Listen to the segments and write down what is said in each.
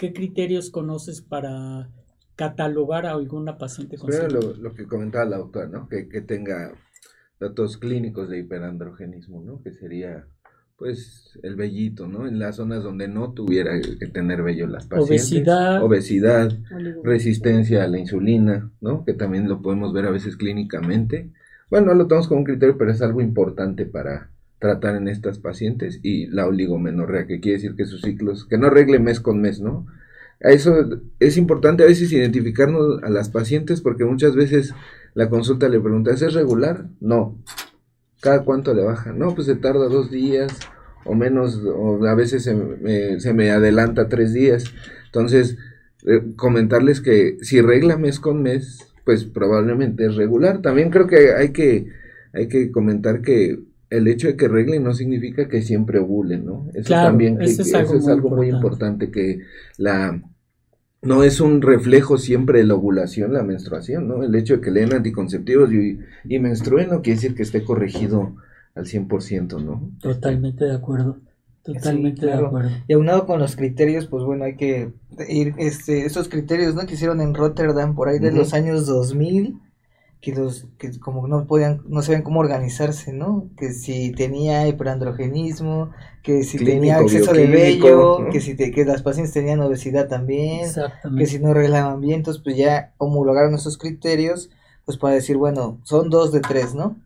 ¿qué criterios conoces para catalogar a alguna paciente con Primero lo, lo, que comentaba la doctora, ¿no? Que, que tenga datos clínicos de hiperandrogenismo, ¿no? Que sería pues el vellito, ¿no? En las zonas donde no tuviera que tener vello las pacientes. Obesidad. Obesidad, resistencia a la insulina, ¿no? Que también lo podemos ver a veces clínicamente. Bueno, no lo tomamos como un criterio, pero es algo importante para tratar en estas pacientes. Y la oligomenorrea, que quiere decir que sus ciclos, que no regle mes con mes, ¿no? Eso es importante a veces identificarnos a las pacientes porque muchas veces la consulta le pregunta, ¿es regular? No. ¿Cada cuánto le baja? No, pues se tarda dos días o menos, o a veces se me, se me adelanta tres días. Entonces, eh, comentarles que si regla mes con mes, pues probablemente es regular. También creo que hay que, hay que comentar que el hecho de que regle no significa que siempre ovule, ¿no? Eso también eso es algo, muy, importante, que la no es un reflejo siempre de la ovulación, la menstruación, ¿no? El hecho de que leen anticonceptivos y, y menstruen no quiere decir que esté corregido al 100%, ¿no? Totalmente de acuerdo. Totalmente de acuerdo. Y aunado con los criterios, pues bueno, hay que ir, este, esos criterios, ¿no? Que hicieron en Rotterdam por ahí de los años 2000 que los que como no podían no sabían cómo organizarse no que si tenía hiperandrogenismo que si tenía exceso de vello que si que las pacientes tenían obesidad también que si no arreglaban bien entonces pues ya homologaron esos criterios pues para decir bueno son dos de tres no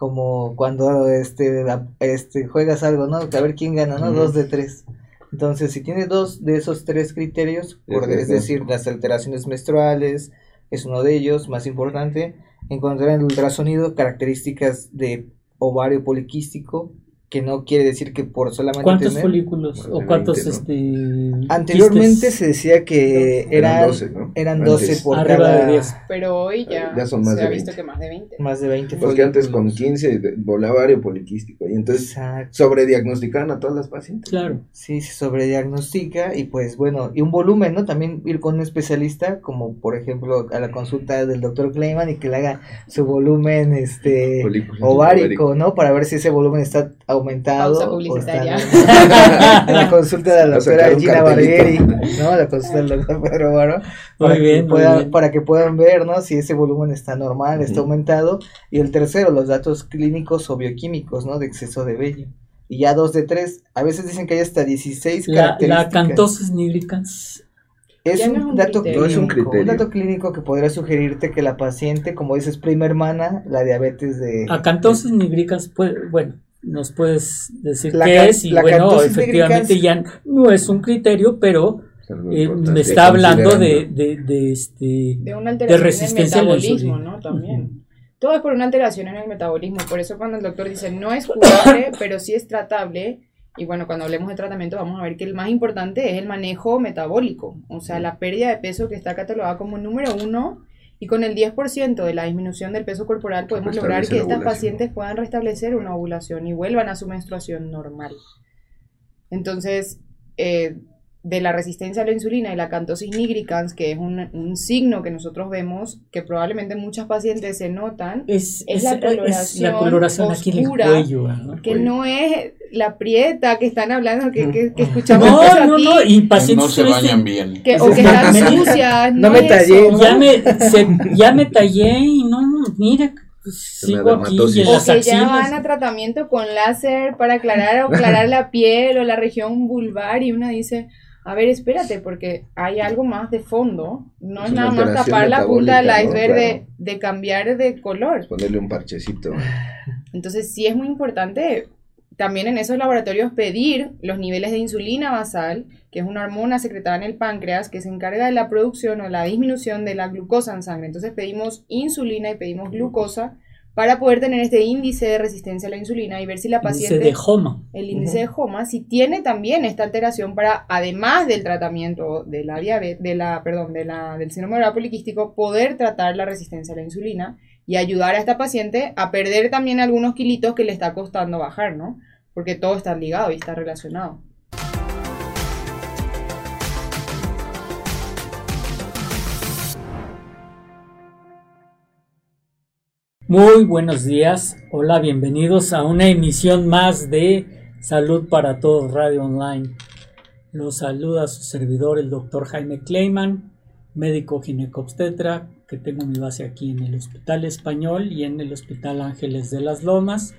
como cuando este este juegas algo no a ver quién gana no dos de tres. Entonces si tiene dos de esos tres criterios es decir las alteraciones menstruales es uno de ellos más importante encontrar en el ultrasonido características de ovario poliquístico, que no quiere decir que por solamente ¿Cuántos folículos o cuántos este Anteriormente se decía que eran 12, eran 12 por cada de pero hoy ya, ya son más se de ha 20. visto que más de 20. Más de 20 Porque antes con 15 volaba poliquístico y entonces sobrediagnosticaban a todas las pacientes. Claro. Sí, se sobrediagnostica y pues bueno, y un volumen, ¿no? También ir con un especialista como por ejemplo a la consulta del doctor Kleiman y que le haga su volumen este ovárico, ¿no? Para ver si ese volumen está aumentado. la consulta de la doctora Gina Barbieri, ¿no? La consulta del doctor Pedro Baro. Para, que puedan, para que puedan ver, ¿no? Si ese volumen está normal, está aumentado. Y el tercero, los datos clínicos o bioquímicos, ¿no? De exceso de vello. Y ya dos de tres, a veces dicen que hay hasta 16 la, características. La cantosis nigricans es un, dato clínico, un, dato clínico que podría sugerirte que la paciente, como dices, prima hermana, la diabetes de... Acantosis nigricans, pues, bueno, nos puedes decir qué es y bueno, efectivamente ya no es un criterio, pero eh, me está hablando de, de, de, este, de, una alteración resistencia en el metabolismo, ¿no? También. Todo es por una alteración en el metabolismo, por eso cuando el doctor dice no es curable, pero sí es tratable, y bueno, cuando hablemos de tratamiento vamos a ver que el más importante es el manejo metabólico, o sea, la pérdida de peso que está catalogada como número uno y con el 10% de la disminución del peso corporal podemos lograr que estas pacientes puedan restablecer una ovulación y vuelvan a su menstruación normal. Entonces, eh, de la resistencia a la insulina y la cantosis nigricans, que es un, signo que nosotros vemos, que probablemente muchas pacientes se notan, es, la coloración, aquí en el cuello, que no es la prieta que están hablando, que, que, que escuchamos no, no, no, y pacientes no se bañan bien. Que, o que están sucias. No, me tallé. Ya me, ya me tallé y no, mira, pues, sigo aquí y en o que ya van a tratamiento con láser para aclarar o aclarar la piel o la región vulvar y una dice a ver, espérate, porque hay algo más de fondo. No es, nada más tapar la punta del iceberg de, cambiar de color. Ponerle un parchecito. Entonces, sí es muy importante también en esos laboratorios pedir los niveles de insulina basal, que es una hormona secretada en el páncreas que se encarga de la producción o la disminución de la glucosa en sangre. Entonces, pedimos insulina y pedimos glucosa para poder tener este índice de resistencia a la insulina y ver si la paciente... El índice de HOMA. El índice de HOMA, si tiene también esta alteración para, además del tratamiento de la diabetes, de la, perdón, de la, del síndrome oral poliquístico, poder tratar la resistencia a la insulina y ayudar a esta paciente a perder también algunos kilitos que le está costando bajar, ¿no? Porque todo está ligado y está relacionado. Muy buenos días, hola, bienvenidos a una emisión más de Salud para Todos Radio Online. Los saluda su servidor, el doctor Jaime Kleiman, médico ginecobstetra, que tengo mi base aquí en el Hospital Español y en el Hospital Ángeles de las Lomas.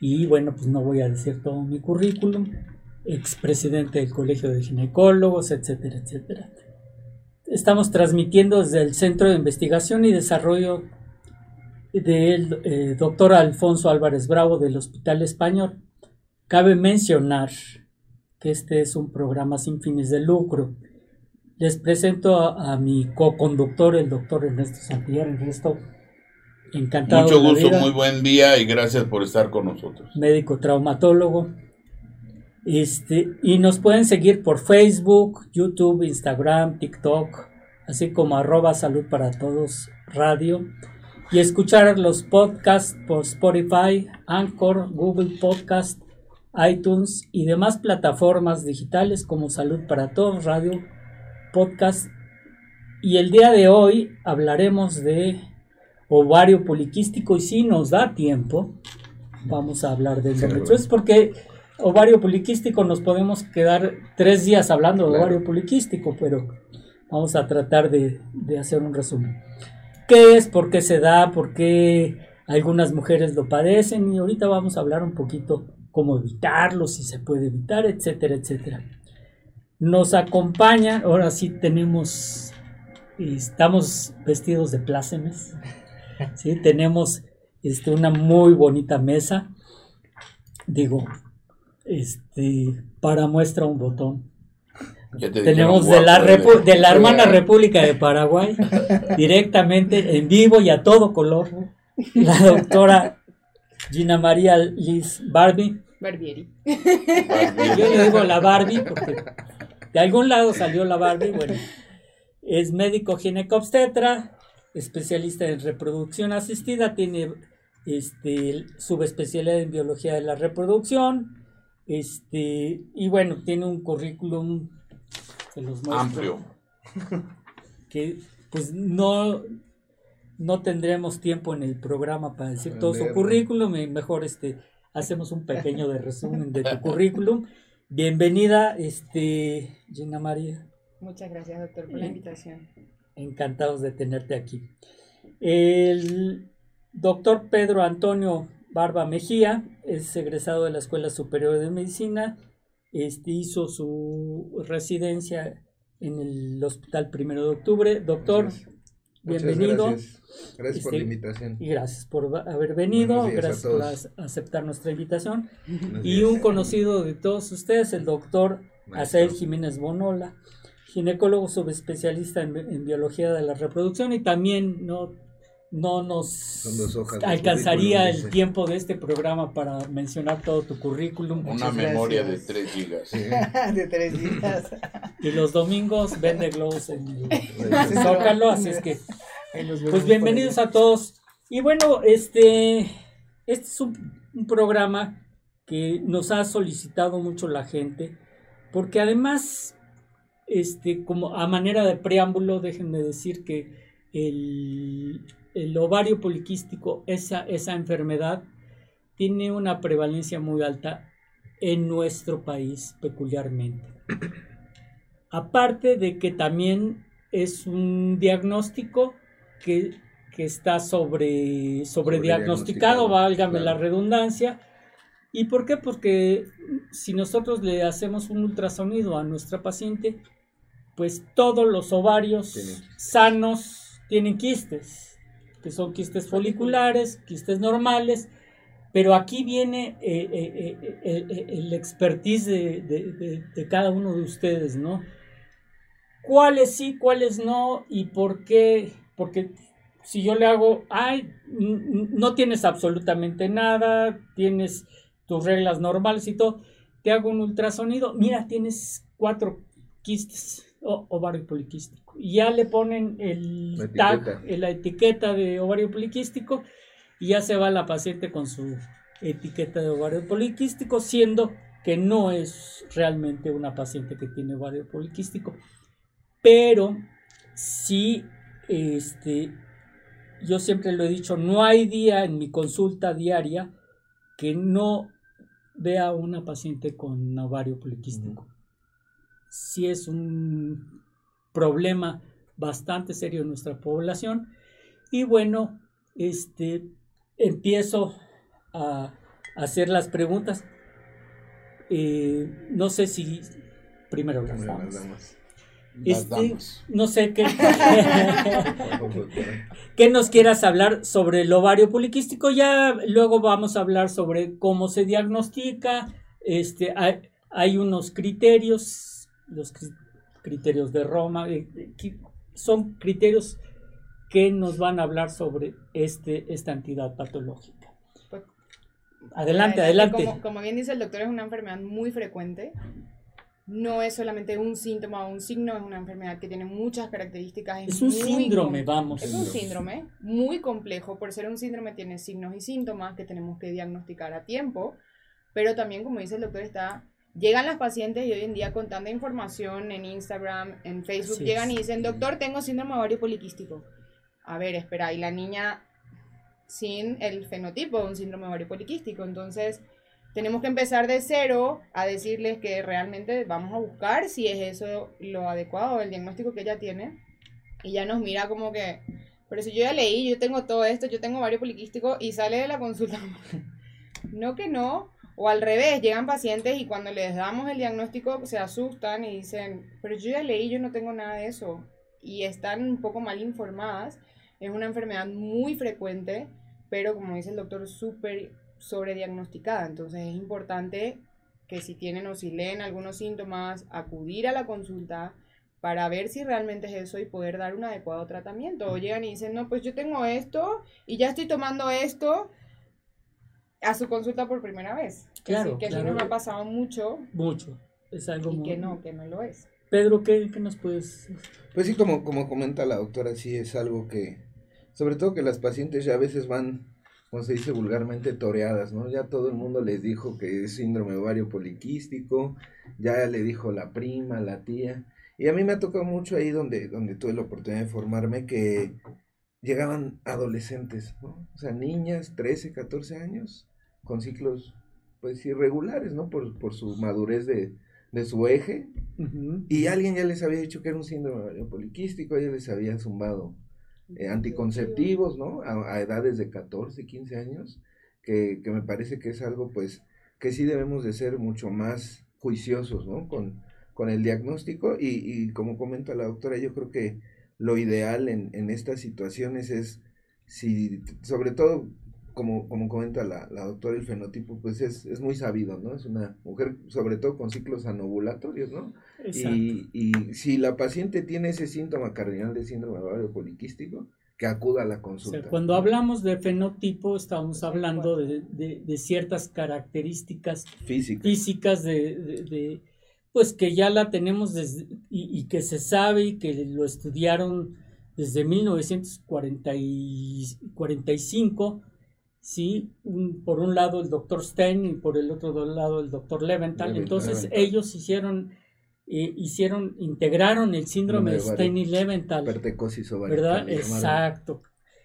Y bueno, pues no voy a decir todo mi currículum, expresidente del Colegio de Ginecólogos, etcétera, etcétera. Estamos transmitiendo desde el Centro de Investigación y Desarrollo del eh, doctor Alfonso Álvarez Bravo del Hospital Español. Cabe mencionar que este es un programa sin fines de lucro. Les presento a, mi co-conductor, el doctor Ernesto Santillán. Ernesto, encantado. Mucho gusto, muy buen día y gracias por estar con nosotros. Médico traumatólogo. Este, y nos pueden seguir por Facebook, YouTube, Instagram, TikTok, así como arroba salud para todos radio y escuchar los podcasts por Spotify, Anchor, Google Podcast, iTunes y demás plataformas digitales como Salud para Todos, Radio, Podcast. Y el día de hoy hablaremos de ovario poliquístico y si nos da tiempo, vamos a hablar de endometriosis porque ovario poliquístico nos podemos quedar tres días hablando de ovario poliquístico, pero vamos a tratar de, de hacer un resumen qué es, por qué se da, por qué algunas mujeres lo padecen y ahorita vamos a hablar un poquito cómo evitarlo, si se puede evitar, etcétera, etcétera. Nos acompaña, ahora sí tenemos, estamos vestidos de plácemes, ¿sí? tenemos este, una muy bonita mesa, digo, este, para muestra un botón, tenemos de la, de la hermana República de Paraguay, directamente en vivo y a todo color, la doctora Gina María Liz Barbie. Barbieri. Yo le digo la Barbie porque de algún lado salió la Barbie. Bueno, es médico ginecobstetra, especialista en reproducción asistida, tiene este, subespecialidad en biología de la reproducción. Este, y bueno, tiene un currículum Amplio. Que pues no, no tendremos tiempo en el programa para decir todo su currículum, mejor este hacemos un pequeño de resumen de tu currículum. Bienvenida, este Gina María. Muchas gracias, doctor, por la invitación. Encantados de tenerte aquí. El doctor Pedro Antonio Barba Mejía es egresado de la Escuela Superior de Medicina este, hizo su residencia en el Hospital Primero de Octubre. Doctor, bienvenido. Gracias, gracias por la este, invitación. Y gracias por haber venido, gracias por aceptar nuestra invitación. y un conocido de todos ustedes, el doctor Asael Jiménez Bonola, ginecólogo subespecialista en, en, biología de la reproducción y también no no nos alcanzaría el tiempo de este programa para mencionar todo tu currículum. Una memoria de 3 gigas. de 3 gigas. Y los domingos vende globos en Zócalo, así es que pues bienvenidos a todos. Y bueno, este, este es un, un programa que nos ha solicitado mucho la gente, porque además, este, como a manera de preámbulo, déjenme decir que el el ovario poliquístico, esa, esa enfermedad, tiene una prevalencia muy alta en nuestro país peculiarmente. Aparte de que también es un diagnóstico que, está sobre, sobre, diagnosticado, válgame la redundancia. ¿Y por qué? Porque si nosotros le hacemos un ultrasonido a nuestra paciente, pues todos los ovarios sanos tienen quistes que son quistes foliculares, quistes normales, pero aquí viene eh, eh, eh, el expertise de, cada uno de ustedes, ¿no? ¿Cuáles sí, cuáles no y por qué? Porque si yo le hago, ay, no tienes absolutamente nada, tienes tus reglas normales y todo, te hago un ultrasonido, mira, tienes cuatro quistes ovario poliquístico. Y ya le ponen el la tag, la etiqueta de ovario poliquístico y ya se va la paciente con su etiqueta de ovario poliquístico, siendo que no es realmente una paciente que tiene ovario poliquístico. Pero sí, este, yo siempre lo he dicho, no hay día en mi consulta diaria que no vea una paciente con ovario poliquístico sí es un problema bastante serio en nuestra población. Y bueno, este, empiezo a hacer las preguntas. Eh, no sé si primero las damos. Este, no sé qué, qué nos quieras hablar sobre el ovario poliquístico. Ya luego vamos a hablar sobre cómo se diagnostica. Este, hay, unos criterios, los criterios de Roma, eh, son criterios que nos van a hablar sobre este, esta entidad patológica. Pues, adelante, adelante. Como, como bien dice el doctor, es una enfermedad muy frecuente no es solamente un síntoma o un signo, es una enfermedad que tiene muchas características. Es, un síndrome, vamos. Es un síndrome muy complejo. Por ser un síndrome tiene signos y síntomas que tenemos que diagnosticar a tiempo, pero también, como dice el doctor, está... Llegan las pacientes y hoy en día con tanta información en Instagram, en Facebook, llegan y dicen, doctor, tengo síndrome ovario poliquístico. A ver, espera, y la niña sin el fenotipo de un síndrome ovario poliquístico. Entonces, tenemos que empezar de cero a decirles que realmente vamos a buscar si es eso lo adecuado, el diagnóstico que ella tiene. Y ya nos mira como que, pero si yo ya leí, yo tengo todo esto, yo tengo varios poliquísticos y sale de la consulta. no que no. O al revés, llegan pacientes y cuando les damos el diagnóstico se asustan y dicen, pero yo ya leí, yo no tengo nada de eso. Y están un poco mal informadas. Es una enfermedad muy frecuente, pero como dice el doctor, súper sobrediagnosticada. Entonces es importante que si tienen o si leen algunos síntomas, acudir a la consulta para ver si realmente es eso y poder dar un adecuado tratamiento. O llegan y dicen, no, pues yo tengo esto y ya estoy tomando esto a su consulta por primera vez. Claro, que claro. no me ha pasado mucho. Mucho. Es algo y que no, que no lo es. Pedro, ¿qué, ¿qué, nos puedes...? Pues sí, como, como comenta la doctora, sí es algo que, sobre todo que las pacientes ya a veces van como se dice vulgarmente, toreadas, ¿no? Ya todo el mundo les dijo que es síndrome ovario poliquístico, ya le dijo la prima, la tía, y a mí me ha tocado mucho ahí donde, donde tuve la oportunidad de formarme que llegaban adolescentes, ¿no? O sea, niñas, 13, 14 años, con ciclos, pues, irregulares, ¿no? Por, por su madurez de, de su eje, y alguien ya les había dicho que era un síndrome poliquístico, ya les había zumbado eh, anticonceptivos, ¿no? A, edades de 14, 15 años, que, que, me parece que es algo, pues, que sí debemos de ser mucho más juiciosos, ¿no? Con, con el diagnóstico y, y, como comenta la doctora, yo creo que lo ideal en, en estas situaciones es, si, sobre todo como, como comenta la, la doctora, el fenotipo, pues es, es, muy sabido, ¿no? Es una mujer, sobre todo con ciclos anovulatorios, ¿no? Y, y, si la paciente tiene ese síntoma cardinal de síndrome ovario poliquístico, que acuda a la consulta. cuando hablamos de fenotipo, estamos hablando de, de, de ciertas características físicas de, de, pues que ya la tenemos desde, y, y que se sabe y que lo estudiaron desde 1945 ¿sí? por un lado el doctor Stein y por el otro lado el doctor Leventhal. Entonces ellos hicieron, eh, hicieron, integraron el síndrome de Stein y Leventhal. ¿Verdad? Exacto.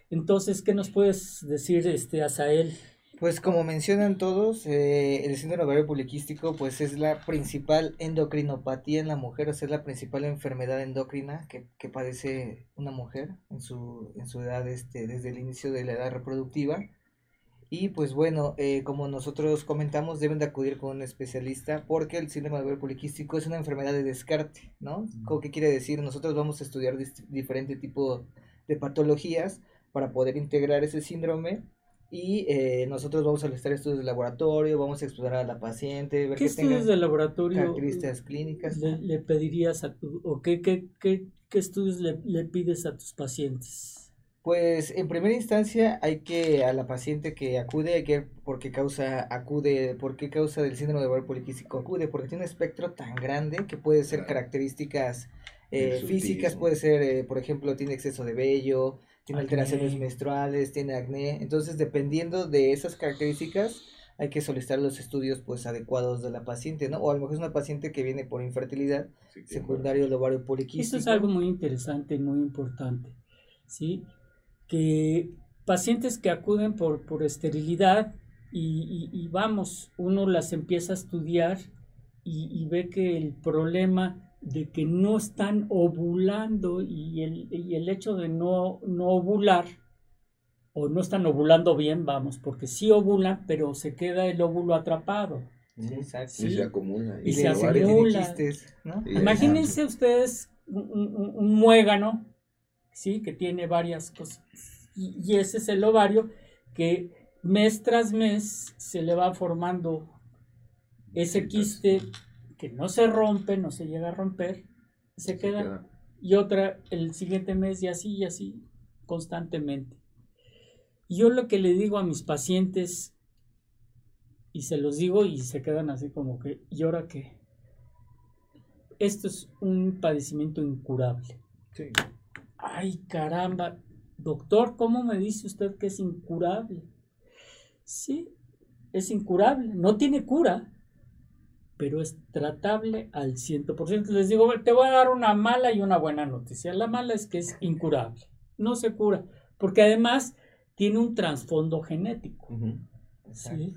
Entonces, ¿qué nos puedes decir, este, Asael? Pues como mencionan todos, eh, el síndrome ovario poliquístico pues es la principal endocrinopatía en la mujer, o sea, es la principal enfermedad endocrina que, que padece una mujer en su, en su edad, este, desde el inicio de la edad reproductiva. Y pues bueno, eh, como nosotros comentamos, deben de acudir con un especialista porque el síndrome de ovario poliquístico es una enfermedad de descarte, ¿no? ¿Qué quiere decir? Nosotros vamos a estudiar diferente tipo de patologías para poder integrar ese síndrome y eh, nosotros vamos a listar estudios de laboratorio, vamos a explorar a la paciente, ver ¿Qué estudios de laboratorio características clínicas le, pedirías a tu, o qué, qué, qué, qué estudios le, le pides a tus pacientes? Pues en primera instancia hay que a la paciente que acude, hay que por qué causa acude, por qué causa del síndrome de ovario poliquístico acude, porque tiene un espectro tan grande que puede ser características eh, físicas, puede ser, eh, por ejemplo, tiene exceso de vello, tiene alteraciones menstruales, tiene acné, entonces dependiendo de esas características hay que solicitar los estudios pues adecuados de la paciente, ¿no? O a lo mejor es una paciente que viene por infertilidad secundario del ovario poliquístico. Esto es algo muy interesante y muy importante, ¿sí? Que pacientes que acuden por, por esterilidad y, vamos, uno las empieza a estudiar y, ve que el problema de que no están ovulando y el, y el hecho de no, no ovular o no están ovulando bien, vamos, porque sí ovulan, pero se queda el óvulo atrapado. Sí, exacto. Y se acumula. Y, se acumula. Imagínense ustedes un, muégano, ¿sí? Que tiene varias cosas. Y, ese es el ovario que mes tras mes se le va formando ese quiste que no se rompe, no se llega a romper, se, queda, y otra el siguiente mes y así y así constantemente. Yo lo que le digo a mis pacientes, y se los digo y se quedan así como que, ¿y ahora qué? Esto es un padecimiento incurable. Sí. Ay, caramba, doctor, ¿cómo me dice usted que es incurable? Sí, es incurable, no tiene cura, pero es tratable al 100%. Les digo, te voy a dar una mala y una buena noticia. La mala es que es incurable, no se cura, porque además tiene un trasfondo genético. ¿sí?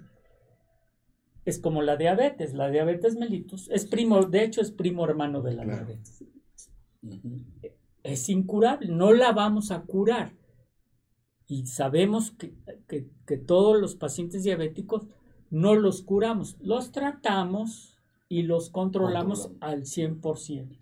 Es como la diabetes, la diabetes mellitus es primo, de hecho es primo hermano de la diabetes. Es incurable, no la vamos a curar. Y sabemos que, que todos los pacientes diabéticos no los curamos, los tratamos y los controlamos al 100%.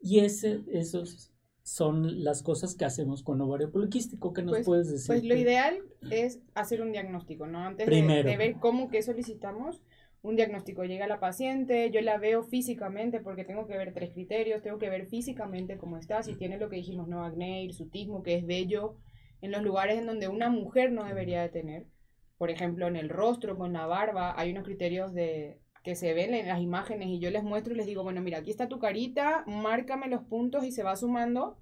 Y ese, esos son las cosas que hacemos con ovario poliquístico. ¿Qué nos pues, puedes decir? Pues lo ideal es hacer un diagnóstico, ¿no? Antes de, ver cómo que solicitamos, un diagnóstico. Llega la paciente, yo la veo físicamente porque tengo que ver tres criterios, tengo que ver físicamente cómo está, si tiene lo que dijimos, no acné, hirsutismo, que es bello, en los lugares en donde una mujer no debería de tener por ejemplo, en el rostro, con la barba, hay unos criterios de que se ven en las imágenes y yo les muestro y les digo, bueno, mira, aquí está tu carita, márcame los puntos y se va sumando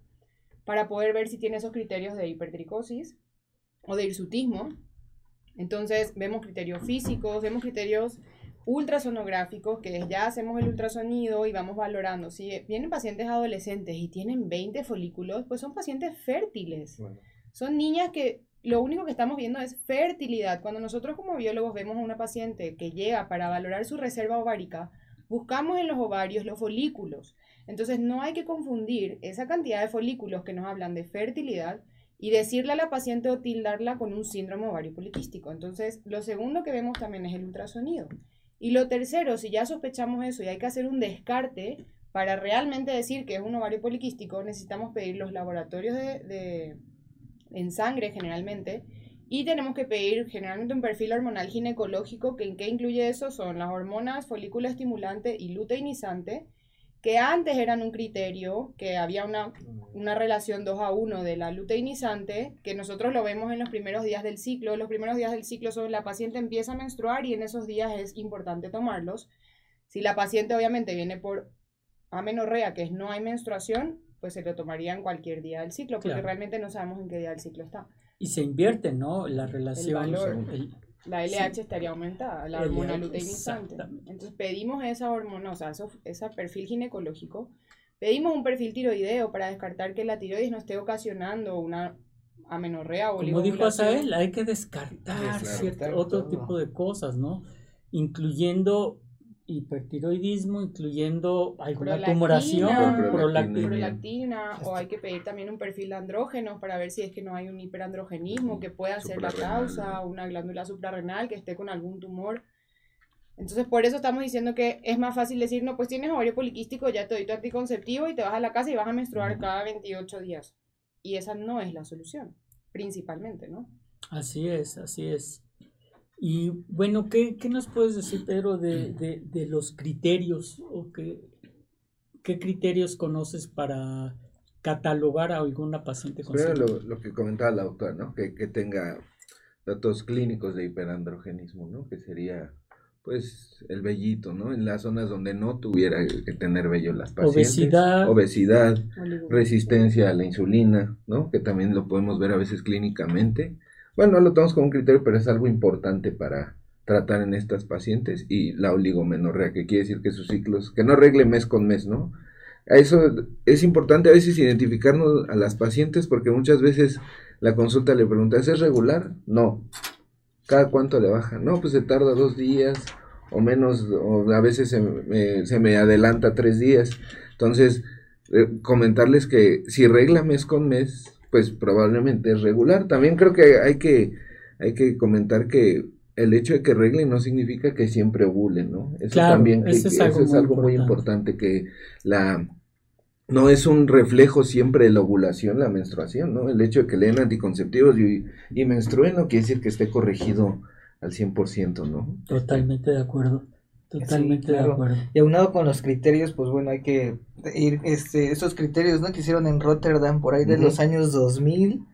para poder ver si tiene esos criterios de hipertricosis o de hirsutismo. Entonces, vemos criterios físicos, vemos criterios ultrasonográficos, que ya hacemos el ultrasonido y vamos valorando. Si vienen pacientes adolescentes y tienen 20 folículos, pues son pacientes fértiles. Son niñas que lo único que estamos viendo es fertilidad. Cuando nosotros como biólogos vemos a una paciente que llega para valorar su reserva ovárica, buscamos en los ovarios los folículos. Entonces no hay que confundir esa cantidad de folículos que nos hablan de fertilidad y decirle a la paciente o tildarla con un síndrome ovario poliquístico. Entonces, lo segundo que vemos también es el ultrasonido. Y lo tercero, si ya sospechamos eso y hay que hacer un descarte para realmente decir que es un ovario poliquístico, necesitamos pedir los laboratorios de en sangre generalmente. Y tenemos que pedir generalmente un perfil hormonal ginecológico, que en qué incluye eso son las hormonas folículo estimulante y luteinizante, que antes eran un criterio, que había una, una relación 2 a 1 de la luteinizante, que nosotros lo vemos en los primeros días del ciclo. Los primeros días del ciclo son la paciente empieza a menstruar y en esos días es importante tomarlos. Si la paciente obviamente viene por amenorrea, que es no hay menstruación, pues se lo tomaría en cualquier día del ciclo, porque realmente no sabemos en qué día del ciclo está. Y se invierte, ¿no? La relación. La LH estaría aumentada, la hormona luteinizante. Entonces pedimos esa hormona, o sea, ese perfil ginecológico. Pedimos un perfil tiroideo para descartar que la tiroides no esté ocasionando una amenorrea o Como dijo Asael, hay que descartar, cierto, otro tipo de cosas, ¿no? Incluyendo hipertiroidismo, incluyendo alguna tumoración, prolactina, o hay que pedir también un perfil de andrógenos para ver si es que no hay un hiperandrogenismo que pueda ser la causa, una glándula suprarrenal que esté con algún tumor. Entonces, por eso estamos diciendo que es más fácil decir, no, pues tienes ovario poliquístico, ya te doy tu anticonceptivo y te vas a la casa y vas a menstruar cada 28 días. Y esa no es la solución, principalmente, ¿no? Así es, así es. Y bueno, ¿qué, nos puedes decir, Pedro, de, los criterios? ¿O qué, qué, criterios conoces para catalogar a alguna paciente con Primero lo, que comentaba la doctora, ¿no? Que, tenga datos clínicos de hiperandrogenismo, ¿no? Que sería, pues, el vellito, ¿no? En las zonas donde no tuviera que tener vello las pacientes. Obesidad. Obesidad, resistencia a la insulina, ¿no? Que también lo podemos ver a veces clínicamente bueno, no lo tomamos como un criterio, pero es algo importante para tratar en estas pacientes y la oligomenorrea, que quiere decir que sus ciclos, que no arregle mes con mes, ¿no? A eso es importante a veces identificarnos a las pacientes porque muchas veces la consulta le pregunta, ¿es regular? No. ¿Cada cuánto le baja? No, pues se tarda dos días o menos, o a veces se me, se me adelanta tres días. Entonces, eh, comentarles que si regla mes con mes, pues probablemente es regular. También creo que hay que, hay que comentar que el hecho de que reglen no significa que siempre ovulen, ¿no? Eso también es algo, eso es algo muy importante, que la no es un reflejo siempre de la ovulación, la menstruación, ¿no? El hecho de que leen anticonceptivos y, y menstruen no quiere decir que esté corregido al 100%, ¿no? Totalmente de acuerdo. Totalmente de acuerdo. Y aunado con los criterios, pues bueno, hay que ir, este, esos criterios, ¿no? Que hicieron en Rotterdam por ahí de los años 2000,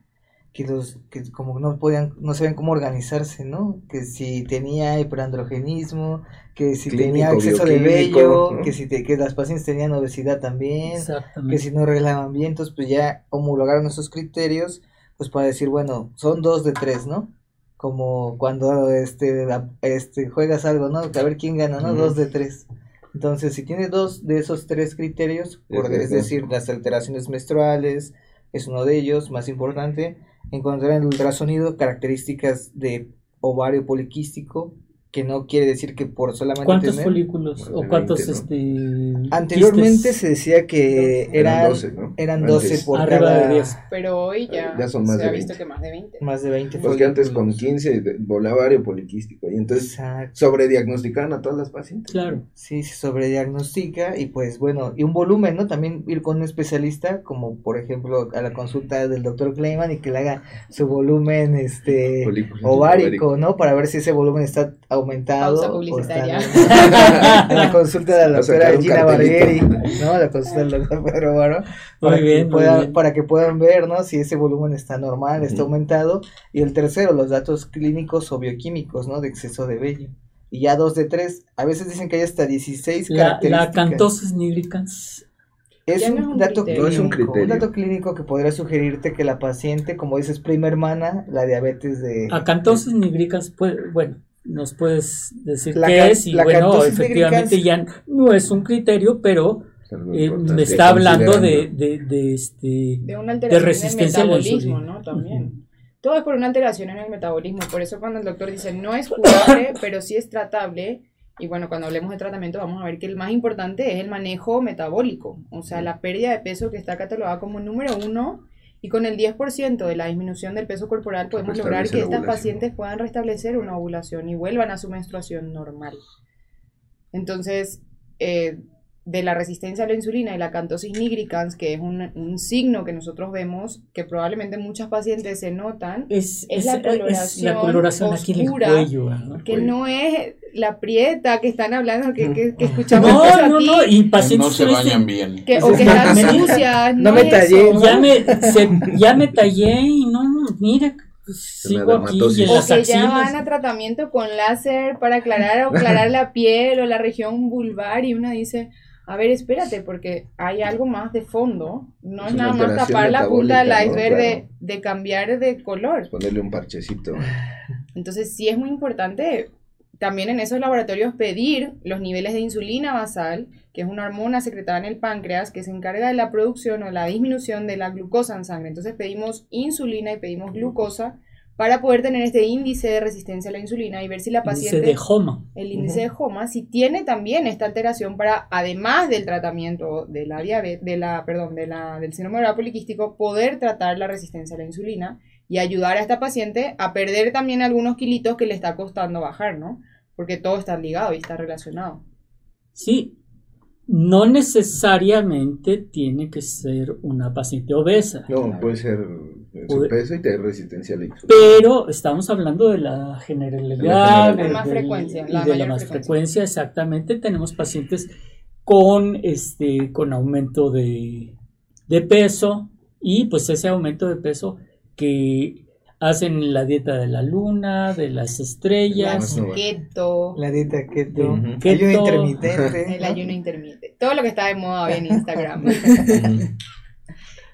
que los, que como no podían, no sabían cómo organizarse, ¿no? Que si tenía hiperandrogenismo, que si tenía exceso de vello, que si que las pacientes tenían obesidad también, que si no arreglaban bien, entonces pues ya homologaron esos criterios, pues para decir, bueno, son dos de tres, ¿no? Como cuando este, este juegas algo, ¿no? A ver quién gana, ¿no? Dos de tres. Entonces, si tiene dos de esos tres criterios, por, es decir, las alteraciones menstruales es uno de ellos, más importante, encontrar en el ultrasonido características de ovario poliquístico, que no quiere decir que por solamente ¿Cuántos folículos o cuántos este Anteriormente se decía que eran 12, eran 12 por cada de pero hoy ya, ya son más se de ha visto que más de 20. Más de 20 Porque antes con 15 volaba vario poliquístico y entonces sobrediagnosticaban a todas las pacientes. Claro. Sí, se sobrediagnostica y pues bueno, y un volumen, ¿no? También ir con un especialista como por ejemplo a la consulta del doctor Kleiman y que le haga su volumen este ovárico, ¿no? Para ver si ese volumen está aumentado. Pausa publicitaria. la consulta de la doctora Gina Barbieri, ¿no? La consulta del doctor Pedro Baro. Para, que puedan, para que puedan ver, ¿no? Si ese volumen está normal, está aumentado. Y el tercero, los datos clínicos o bioquímicos, ¿no? De exceso de vello. Y ya dos de tres, a veces dicen que hay hasta 16 la, características. La cantosis nigricans es un, dato clínico, un, dato clínico que podría sugerirte que la paciente, como dices, prima hermana, la diabetes de... Acantosis nigricans, pues, bueno, nos puedes decir qué es y bueno, efectivamente ya no es un criterio, pero eh, me está hablando de, de, de, este, de, una alteración de resistencia en el metabolismo, ¿no? También. Todo es por una alteración en el metabolismo, por eso cuando el doctor dice no es curable, pero sí es tratable, y bueno, cuando hablemos de tratamiento vamos a ver que el más importante es el manejo metabólico, o sea, la pérdida de peso que está catalogada como número uno y con el 10% de la disminución del peso corporal podemos lograr que estas pacientes puedan restablecer una ovulación y vuelvan a su menstruación normal. Entonces, eh, de la resistencia a la insulina y la cantosis nigricans, que es un, signo que nosotros vemos, que probablemente muchas pacientes se notan, es, la coloración, aquí en cuello, que no es la prieta que están hablando, que, que, que escuchamos no, no, no, y pacientes no se bañan bien. Que, o que están sucias. No, me tallé. Ya me, ya me tallé y no, mira, pues, sigo aquí y en o que ya van a tratamiento con láser para aclarar o aclarar la piel o la región vulvar y una dice a ver, espérate, porque hay algo más de fondo. No es, nada más tapar la punta del iceberg de, cambiar de color. Ponerle un parchecito. Entonces, sí es muy importante también en esos laboratorios pedir los niveles de insulina basal, que es una hormona secretada en el páncreas que se encarga de la producción o la disminución de la glucosa en sangre. Entonces, pedimos insulina y pedimos glucosa para poder tener este índice de resistencia a la insulina y ver si la paciente... El índice de HOMA. El índice de HOMA, si tiene también esta alteración para, además del tratamiento de la diabetes, de la, perdón, de la, del síndrome oral poliquístico, poder tratar la resistencia a la insulina y ayudar a esta paciente a perder también algunos kilitos que le está costando bajar, ¿no? Porque todo está ligado y está relacionado. Sí, no necesariamente tiene que ser una paciente obesa. No, puede ser su peso y tener resistencia a la insulina. Pero estamos hablando de la generalidad. De, la más frecuencia. y de la más frecuencia. exactamente. Tenemos pacientes con, este, con aumento de, de peso y pues ese aumento de peso que hacen la dieta de la luna, de las estrellas. La keto. La dieta keto. Ayuno intermitente. El ayuno intermitente. Todo lo que está de moda hoy en Instagram.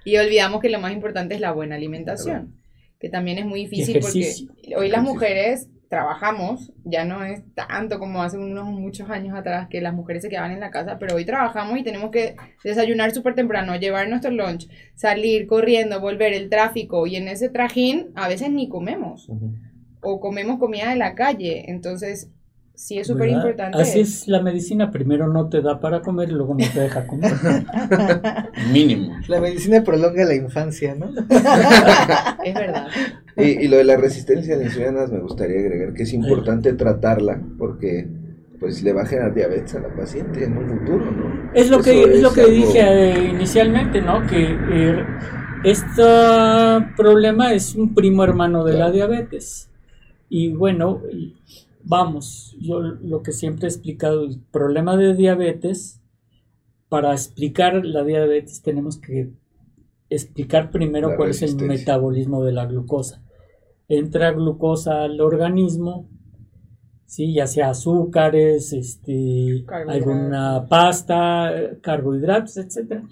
y olvidamos que lo más importante es la buena alimentación. Que también es muy difícil porque hoy las mujeres trabajamos, ya no es tanto como hace unos muchos años atrás que las mujeres se quedaban en la casa, pero hoy trabajamos y tenemos que desayunar súper temprano, llevar nuestro lunch, salir corriendo, volver el tráfico. Y en ese trajín a veces ni comemos o comemos comida de la calle, entonces sí es súper importante. Así es la medicina, primero no te da para comer y luego no te deja comer. Mínimo. La medicina prolonga la infancia, ¿no? es verdad. Y, y, lo de la resistencia a la insulina me gustaría agregar que es importante tratarla porque pues le va a generar diabetes a la paciente en un futuro, ¿no? Es lo que es, lo que dije eh, inicialmente, ¿no? Que eh, este problema es un primo hermano de la diabetes. Y bueno, vamos, yo lo que siempre he explicado, el problema de diabetes, para explicar la diabetes tenemos que explicar primero cuál es el metabolismo de la glucosa. Entra glucosa al organismo, ¿sí? ya sea azúcares, este, alguna pasta, carbohidratos, etc.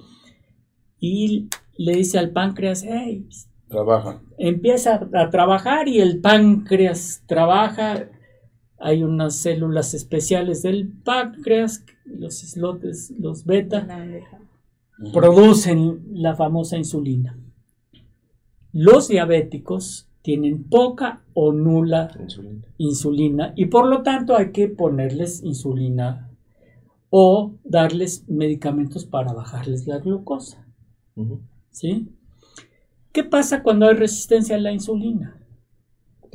Y le dice al páncreas, hey, trabaja. Empieza a trabajar y el páncreas trabaja. Hay unas células especiales del páncreas, los islotes, los beta, producen la famosa insulina. Los diabéticos tienen poca o nula insulina. y por lo tanto hay que ponerles insulina o darles medicamentos para bajarles la glucosa. ¿Sí? ¿Qué pasa cuando hay resistencia a la insulina?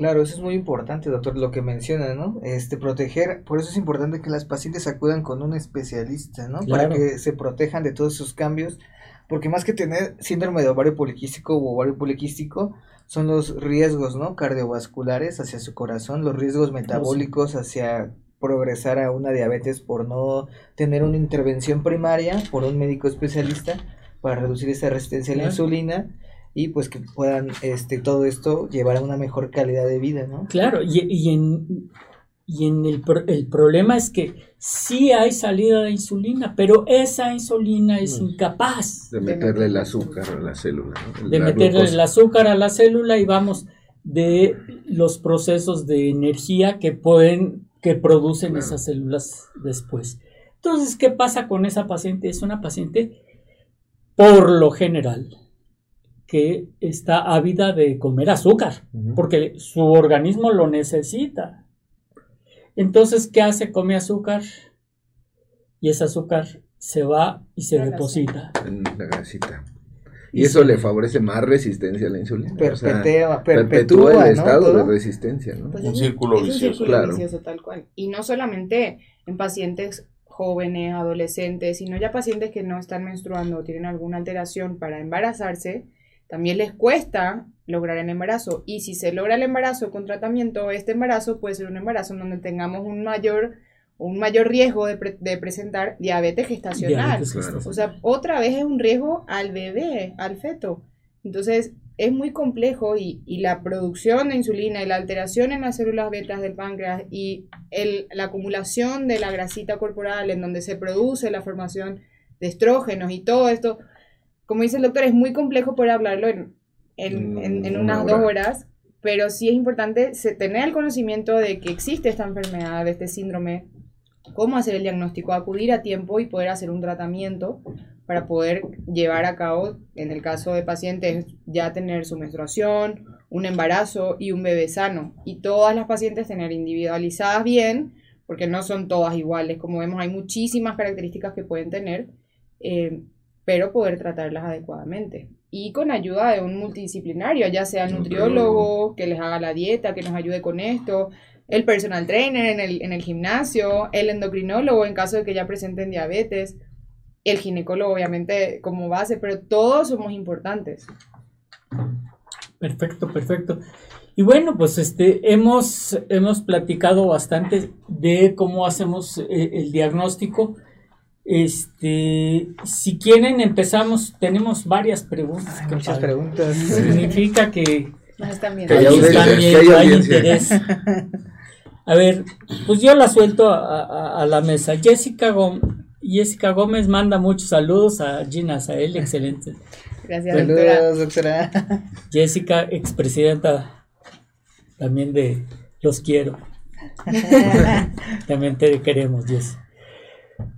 Claro, eso es muy importante, doctor, lo que menciona, ¿no? Este, proteger, por eso es importante que las pacientes acudan con un especialista, ¿no? Para que se protejan de todos esos cambios, porque más que tener síndrome de ovario poliquístico o ovario poliquístico, son los riesgos, ¿no? Cardiovasculares hacia su corazón, los riesgos metabólicos hacia progresar a una diabetes por no tener una intervención primaria por un médico especialista para reducir esa resistencia a la insulina y pues que puedan este todo esto llevar a una mejor calidad de vida, ¿no? Claro, y, y en, y en el, el, problema es que sí hay salida de insulina, pero esa insulina es mm. incapaz de meterle el azúcar a la célula. ¿no? De meterle el azúcar a la célula y vamos de los procesos de energía que pueden, que producen esas células después. Entonces, ¿qué pasa con esa paciente? Es una paciente, por lo general, que está ávida de comer azúcar, porque su organismo lo necesita. Entonces, ¿qué hace? Come azúcar y ese azúcar se va y se deposita. En la grasita. Y, eso le favorece más resistencia a la insulina. Perpetua, perpetúa, el estado de resistencia, ¿no? Pues un círculo vicioso. Un círculo vicioso, tal cual. Y no solamente en pacientes jóvenes, adolescentes, sino ya pacientes que no están menstruando o tienen alguna alteración para embarazarse, también les cuesta lograr el embarazo. Y si se logra el embarazo con tratamiento, este embarazo puede ser un embarazo en donde tengamos un mayor, un mayor riesgo de, presentar diabetes gestacional. O sea, otra vez es un riesgo al bebé, al feto. Entonces, es muy complejo y, la producción de insulina y la alteración en las células betas del páncreas y el, la acumulación de la grasita corporal en donde se produce la formación de estrógenos y todo esto como dice el doctor, es muy complejo poder hablarlo en, en, unas dos horas, pero sí es importante tener el conocimiento de que existe esta enfermedad, de este síndrome, cómo hacer el diagnóstico, acudir a tiempo y poder hacer un tratamiento para poder llevar a cabo, en el caso de pacientes, ya tener su menstruación, un embarazo y un bebé sano. Y todas las pacientes tener individualizadas bien, porque no son todas iguales. Como vemos, hay muchísimas características que pueden tener. Eh, pero poder tratarlas adecuadamente. Y con ayuda de un multidisciplinario, ya sea nutriólogo, que les haga la dieta, que nos ayude con esto, el personal trainer en el, en el gimnasio, el endocrinólogo en caso de que ya presenten diabetes, el ginecólogo obviamente como base, pero todos somos importantes. Perfecto, perfecto. Y bueno, pues este hemos, hemos platicado bastante de cómo hacemos eh, el diagnóstico este, si quieren empezamos, tenemos varias preguntas. muchas preguntas. Significa que, hay, interés. A ver, pues yo la suelto a, la mesa. Jessica Gómez, Jessica Gómez manda muchos saludos a Gina Sael, excelente. Gracias, doctora. doctora. Jessica, expresidenta también de Los Quiero. también te queremos, Jessica.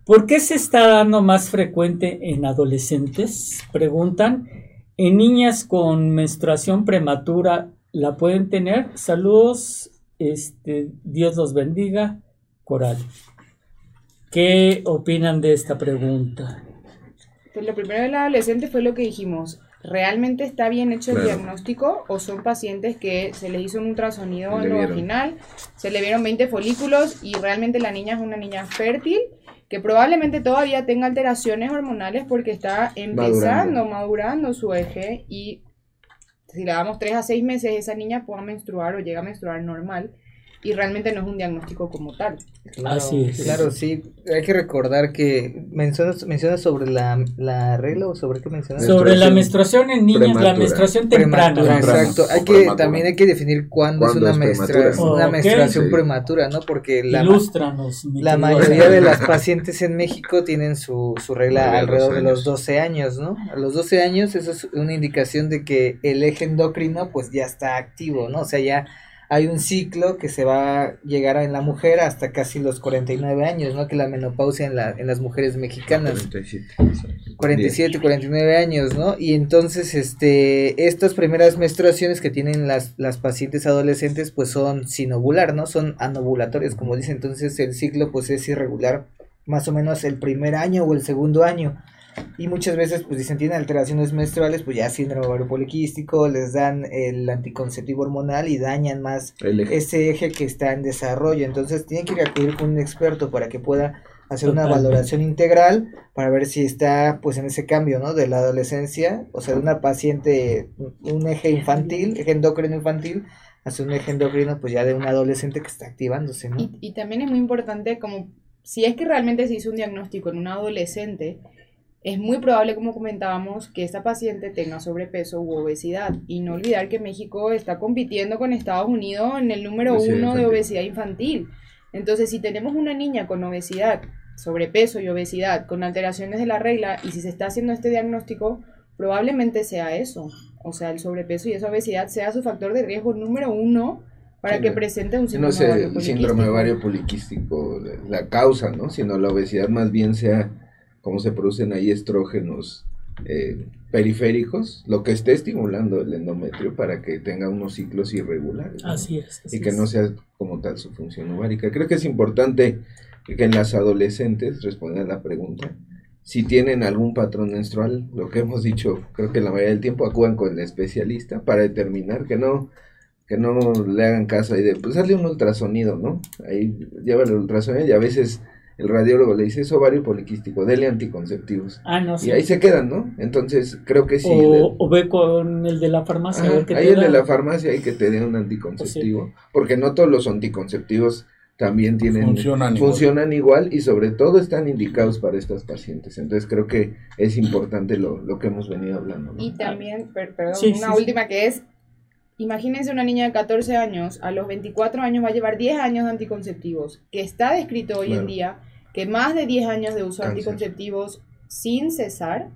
¿Por qué se está dando más frecuente en adolescentes? Preguntan. ¿En niñas con menstruación prematura la pueden tener? Saludos, este, Dios los bendiga. Coral. ¿Qué opinan de esta pregunta? Pues lo primero del adolescente fue lo que dijimos. ¿Realmente está bien hecho el diagnóstico o son pacientes que se les hizo un ultrasonido en lo vaginal, se le vieron 20 folículos y realmente la niña es una niña fértil que probablemente todavía tenga alteraciones hormonales porque está empezando, madurando, su eje y si le damos 3 a 6 meses esa niña pueda menstruar o llega a menstruar normal y realmente no es un diagnóstico como tal. Claro, Así es. Claro, sí. Hay que recordar que mencionas, mencionas sobre la, la regla o sobre qué mencionas. Sobre la menstruación en niños, la menstruación temprana. Exacto. Hay que, también hay que definir cuándo, es una, menstruación, una menstruación prematura, ¿no? Porque la, la mayoría de las pacientes en México tienen su, su regla alrededor de los 12 años, ¿no? A los 12 años eso es una indicación de que el eje endocrino pues ya está activo, ¿no? O sea, ya hay un ciclo que se va a llegar en la mujer hasta casi los 49 años, ¿no? Que la menopausia en, la, en las mujeres mexicanas. 47. 47, 49 años, ¿no? Y entonces, este, estas primeras menstruaciones que tienen las, las pacientes adolescentes, pues son sin ovular, ¿no? Son anovulatorias, como dice, entonces el ciclo, pues es irregular, más o menos el primer año o el segundo año. Y muchas veces, pues dicen, tienen alteraciones menstruales, pues ya síndrome ovario poliquístico, les dan el anticonceptivo hormonal y dañan más ese eje que está en desarrollo. Entonces tienen que ir a acudir con un experto para que pueda hacer una valoración integral para ver si está pues en ese cambio, ¿no? De la adolescencia, o sea, de una paciente, un eje infantil, eje endocrino infantil, hacia un eje endocrino pues ya de un adolescente que está activándose, ¿no? Y, y también es muy importante como si es que realmente se hizo un diagnóstico en un adolescente, es muy probable, como comentábamos, que esta paciente tenga sobrepeso u obesidad. Y no olvidar que México está compitiendo con Estados Unidos en el número uno de obesidad infantil. Entonces, si tenemos una niña con obesidad, sobrepeso y obesidad, con alteraciones de la regla, y si se está haciendo este diagnóstico, probablemente sea eso. O sea, el sobrepeso y esa obesidad sea su factor de riesgo número uno para que presente un síndrome, no síndrome ovario poliquístico la causa, ¿no? Sino la obesidad más bien sea cómo se producen ahí estrógenos eh, periféricos, lo que esté estimulando el endometrio para que tenga unos ciclos irregulares. Así es. y que no sea como tal su función ovárica. Creo que es importante que en las adolescentes, respondan a la pregunta, si tienen algún patrón menstrual, lo que hemos dicho, creo que la mayoría del tiempo acudan con el especialista para determinar que no que no le hagan caso ahí de, pues hazle un ultrasonido, ¿no? Ahí lleva el ultrasonido y a veces el radiólogo le dice es ovario poliquístico, dele anticonceptivos. Ah, no, Y ahí se quedan, ¿no? Entonces creo que sí. O, ve con el de la farmacia. ahí el de la farmacia hay que te dé un anticonceptivo, porque no todos los anticonceptivos también tienen funcionan, igual. y sobre todo están indicados para estas pacientes. Entonces creo que es importante lo, lo que hemos venido hablando. Y también, perdón, una última que es Imagínense una niña de 14 años, a los 24 años va a llevar 10 años de anticonceptivos, que está descrito hoy en día que más de 10 años de uso de anticonceptivos sin cesar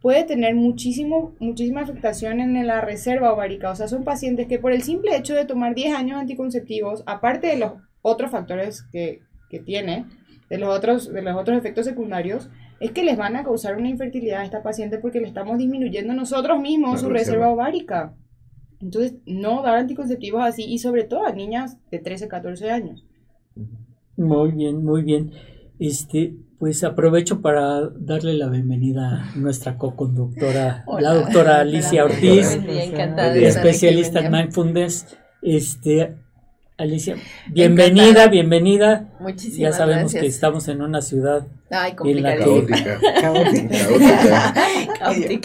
puede tener muchísimo, muchísima afectación en la reserva ovárica. O sea, son pacientes que por el simple hecho de tomar 10 años de anticonceptivos, aparte de los otros factores que, que tiene, de los, otros, de los otros efectos secundarios, es que les van a causar una infertilidad a esta paciente porque le estamos disminuyendo nosotros mismos su reserva ovárica. Entonces, no dar anticonceptivos así y sobre todo a niñas de 13, 14 años. Muy bien, muy bien. Este, pues aprovecho para darle la bienvenida a nuestra co-conductora, la doctora Alicia Ortiz, especialista en mindfulness. Este, Alicia, bienvenida, bienvenida. Muchísimas Ya sabemos que estamos en una ciudad en la que,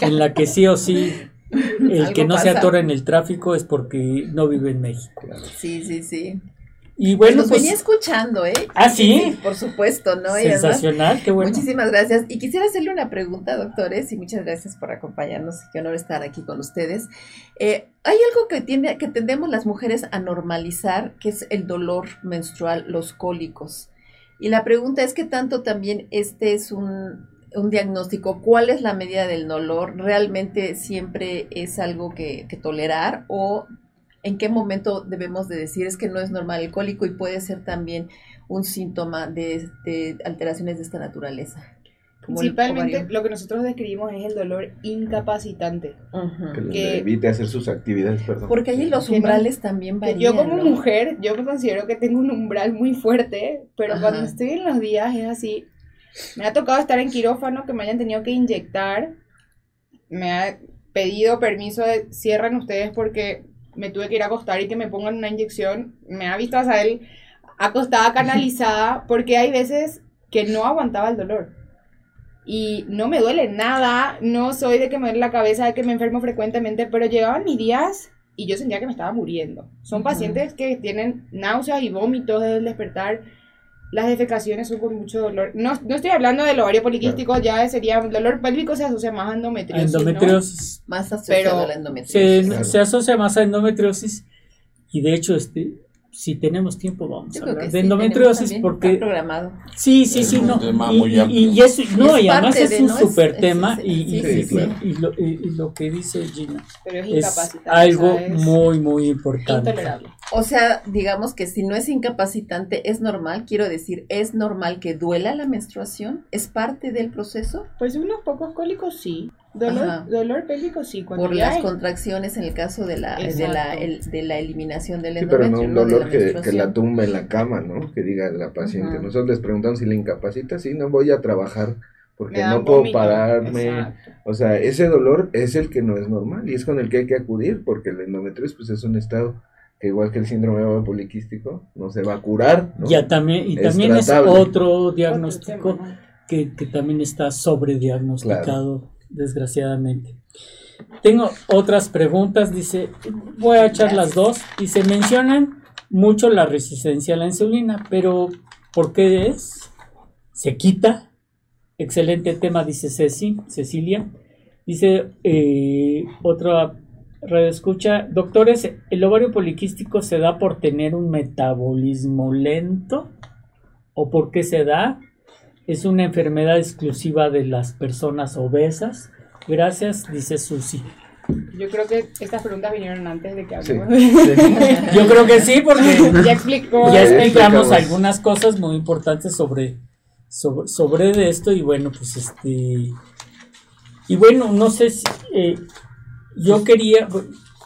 en la que sí o sí el que no se atora en el tráfico es porque no vive en México. Sí, sí, sí. Y bueno, Nos pues, venía escuchando, ¿eh? Ah, sí. por supuesto, ¿no? Sensacional, qué bueno. Muchísimas gracias. Y quisiera hacerle una pregunta, doctores, y muchas gracias por acompañarnos. Qué honor estar aquí con ustedes. Eh, hay algo que, tiene, que tendemos las mujeres a normalizar, que es el dolor menstrual, los cólicos. Y la pregunta es que tanto también este es un un diagnóstico, cuál es la medida del dolor, realmente siempre es algo que, tolerar o en qué momento debemos de decir es que no es normal el cólico y puede ser también un síntoma de, alteraciones de esta naturaleza. Principalmente lo que nosotros describimos es el dolor incapacitante. Que, evite hacer sus actividades, perdón. Porque allí los umbrales también varían. Yo como mujer, yo me considero que tengo un umbral muy fuerte, pero cuando estoy en los días es así. Me ha tocado estar en quirófano, que me hayan tenido que inyectar. Me ha pedido permiso de cierran ustedes porque me tuve que ir a acostar y que me pongan una inyección. Me ha visto a él acostada, canalizada, porque hay veces que no aguantaba el dolor y no me duele nada, no soy de que me duele la cabeza, de que me enfermo frecuentemente, pero llegaban mis días y yo sentía que me estaba muriendo. Son pacientes que tienen náuseas y vómitos desde el despertar. Las defecaciones son con mucho dolor. No, no estoy hablando del ovario poliquístico, ya sería dolor pélvico se asocia más a endometriosis. Endometriosis. Más asociado a la endometriosis. Se, se, asocia más a endometriosis y de hecho este si tenemos tiempo vamos a hablar de endometriosis porque programado. Sí, sí, sí, no. Y, y, eso, no, y, además es un súper tema y, lo, y, lo, que dice Gina Pero es, algo muy, muy importante. Intolerable. O sea, digamos que si no es incapacitante, es normal, quiero decir, es normal que duela la menstruación, es parte del proceso. Pues unos pocos cólicos sí. Dolor, dolor pélvico sí. Por las contracciones en el caso de la, de la, de la eliminación del sí, pero no un dolor que, que, la tumba en la cama, ¿no? Que diga la paciente. Nosotros les preguntamos si le incapacita, sí, no voy a trabajar porque no puedo pararme. O sea, ese dolor es el que no es normal y es con el que hay que acudir porque el endometriosis pues es un estado que igual que el síndrome ovario poliquístico no se va a curar. ¿no? Ya también, y también es otro diagnóstico que, que, también está sobrediagnosticado desgraciadamente. Tengo otras preguntas, dice, voy a echar las dos, y se mencionan mucho la resistencia a la insulina, pero ¿por qué es? ¿Se quita? Excelente tema, dice Ceci, Cecilia. Dice eh, otra escucha, doctores, ¿el ovario poliquístico se da por tener un metabolismo lento? ¿O por qué se da? es una enfermedad exclusiva de las personas obesas. Gracias, dice Susi. Yo creo que estas preguntas vinieron antes de que hablemos. Yo creo que sí, porque ya, explicó, ya explicamos algunas cosas muy importantes sobre, sobre, sobre de esto y bueno, pues este... Y bueno, no sé si... Eh, yo quería...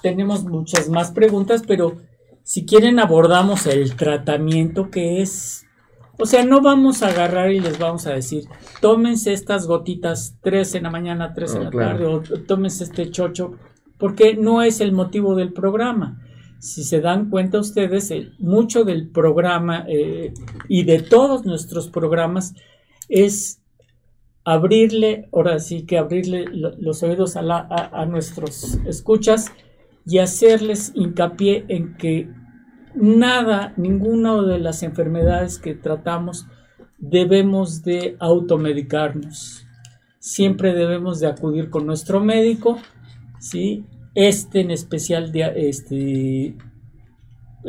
Tenemos muchas más preguntas, pero si quieren abordamos el tratamiento que es o sea, no vamos a agarrar y les vamos a decir, tómense estas gotitas, tres en la mañana, tres en la tarde, o tómense este chocho, porque no es el motivo del programa. Si se dan cuenta ustedes, mucho del programa eh, y de todos nuestros programas es abrirle, ahora sí que abrirle los oídos a, nuestros escuchas y hacerles hincapié en que nada, ninguna de las enfermedades que tratamos debemos de automedicarnos. Siempre debemos de acudir con nuestro médico, ¿sí? Este en especial de este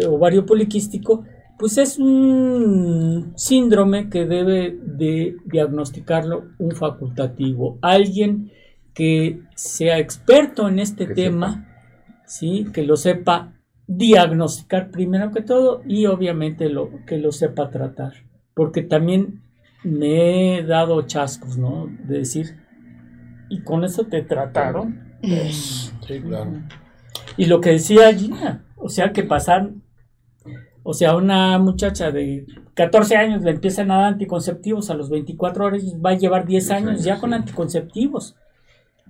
ovario poliquístico, pues es un síndrome que debe de diagnosticarlo un facultativo, alguien que sea experto en este tema, ¿sí? que lo sepa diagnosticar primero que todo y obviamente lo que lo sepa tratar. Porque también me he dado chascos, ¿no? De decir, y con eso te trataron. Sí, claro. Y lo que decía Gina, o sea, que pasan, o sea, una muchacha de 14 años le empiezan a dar anticonceptivos a los 24 horas, va a llevar 10 años ya con anticonceptivos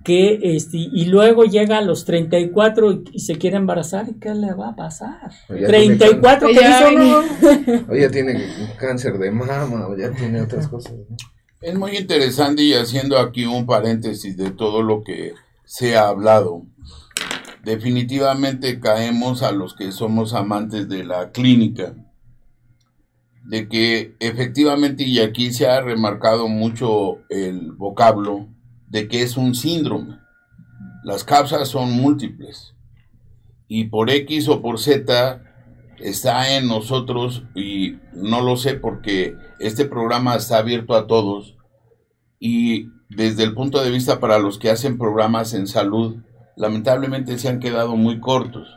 que este, y luego llega a los 34 y, se quiere embarazar, ¿y qué le va a pasar? 34 que hizo O ya tiene cáncer de mama, o ya tiene otras cosas. Es muy interesante y haciendo aquí un paréntesis de todo lo que se ha hablado. Definitivamente caemos a los que somos amantes de la clínica, de que efectivamente, y aquí se ha remarcado mucho el vocablo, de que es un síndrome. Las causas son múltiples. Y por X o por Z está en nosotros y no lo sé porque este programa está abierto a todos. Y desde el punto de vista para los que hacen programas en salud, lamentablemente se han quedado muy cortos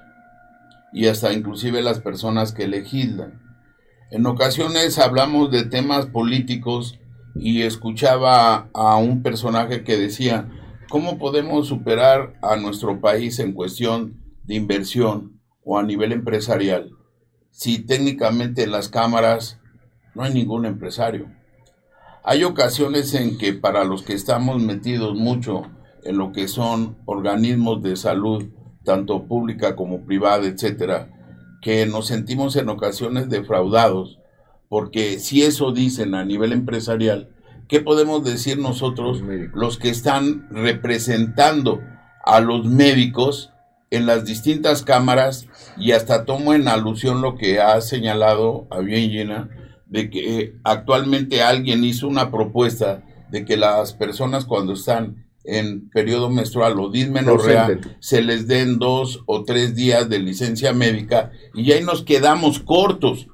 y hasta inclusive las personas que legislan. En ocasiones hablamos de temas políticos y escuchaba a un personaje que decía, ¿cómo podemos superar a nuestro país en cuestión de inversión o a nivel empresarial si técnicamente en las cámaras no hay ningún empresario? Hay ocasiones en que para los que estamos metidos mucho en lo que son organismos de salud, tanto pública como privada, etcétera, que nos sentimos en ocasiones defraudados, porque si eso dicen a nivel empresarial, ¿qué podemos decir nosotros, los que están representando a los médicos en las distintas cámaras y hasta tomo en alusión lo que ha señalado a bien llena, de que actualmente alguien hizo una propuesta de que las personas cuando están en periodo menstrual o dismenorrea se les den dos o tres días de licencia médica y ahí nos quedamos cortos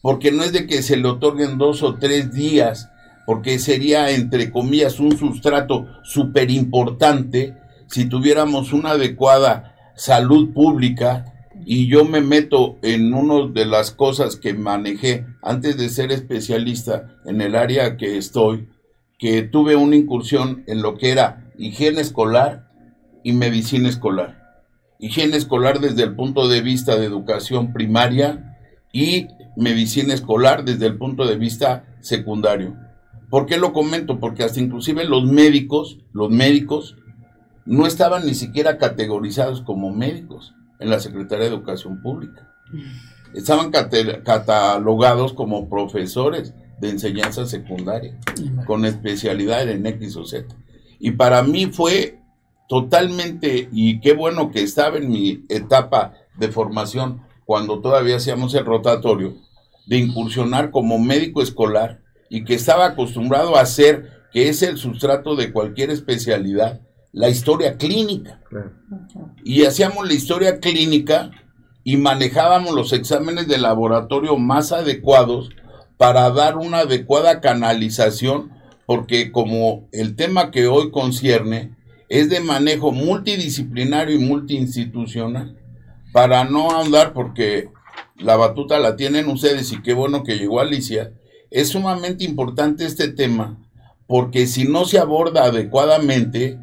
porque no es de que se le otorguen dos o tres días porque sería entre comillas un sustrato súper importante si tuviéramos una adecuada salud pública. Y yo me meto en una de las cosas que manejé antes de ser especialista en el área que estoy que tuve una incursión en lo que era higiene escolar y medicina escolar. Higiene escolar desde el punto de vista de educación primaria y medicina escolar desde el punto de vista secundario. ¿Por qué lo comento? Porque hasta inclusive los médicos, los médicos no estaban ni siquiera categorizados como médicos en la Secretaría de Educación Pública. Estaban catalogados como profesores de enseñanza secundaria, con especialidad en X o Z. Y para mí fue totalmente, y qué bueno que estaba en mi etapa de formación, cuando todavía hacíamos el rotatorio, de incursionar como médico escolar y que estaba acostumbrado a hacer, que es el sustrato de cualquier especialidad, la historia clínica. Y hacíamos la historia clínica y manejábamos los exámenes de laboratorio más adecuados para dar una adecuada canalización porque como el tema que hoy concierne es de manejo multidisciplinario y multiinstitucional, para no andar porque la batuta la tienen ustedes y qué bueno que llegó Alicia, es sumamente importante este tema porque si no se aborda adecuadamente,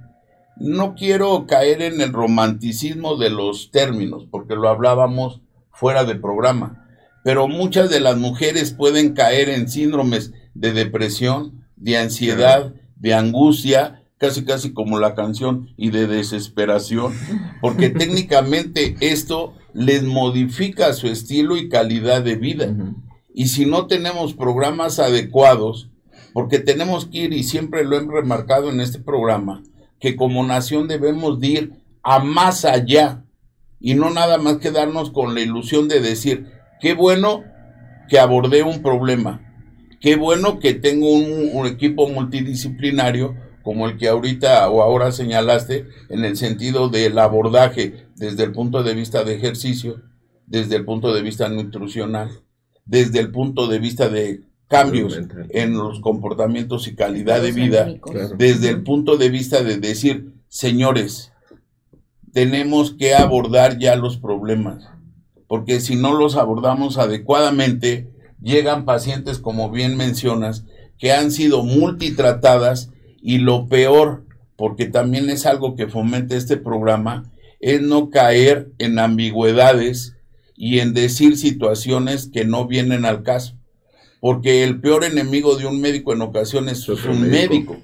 no quiero caer en el romanticismo de los términos, porque lo hablábamos fuera de programa, pero muchas de las mujeres pueden caer en síndromes de depresión, de ansiedad, de angustia, casi casi como la canción, y de desesperación, porque técnicamente esto les modifica su estilo y calidad de vida. Y si no tenemos programas adecuados, porque tenemos que ir, y siempre lo he remarcado en este programa, que como nación debemos ir a más allá y no nada más quedarnos con la ilusión de decir, qué bueno que abordé un problema, Qué bueno que tengo un, equipo multidisciplinario como el que ahorita o ahora señalaste en el sentido del abordaje desde el punto de vista de ejercicio, desde el punto de vista nutricional, desde el punto de vista de cambios en los comportamientos y calidad de vida, desde el punto de vista de decir, señores, tenemos que abordar ya los problemas, porque si no los abordamos adecuadamente, llegan pacientes, como bien mencionas, que han sido multitratadas y lo peor, porque también es algo que fomenta este programa, es no caer en ambigüedades y en decir situaciones que no vienen al caso. Porque el peor enemigo de un médico en ocasiones es un médico.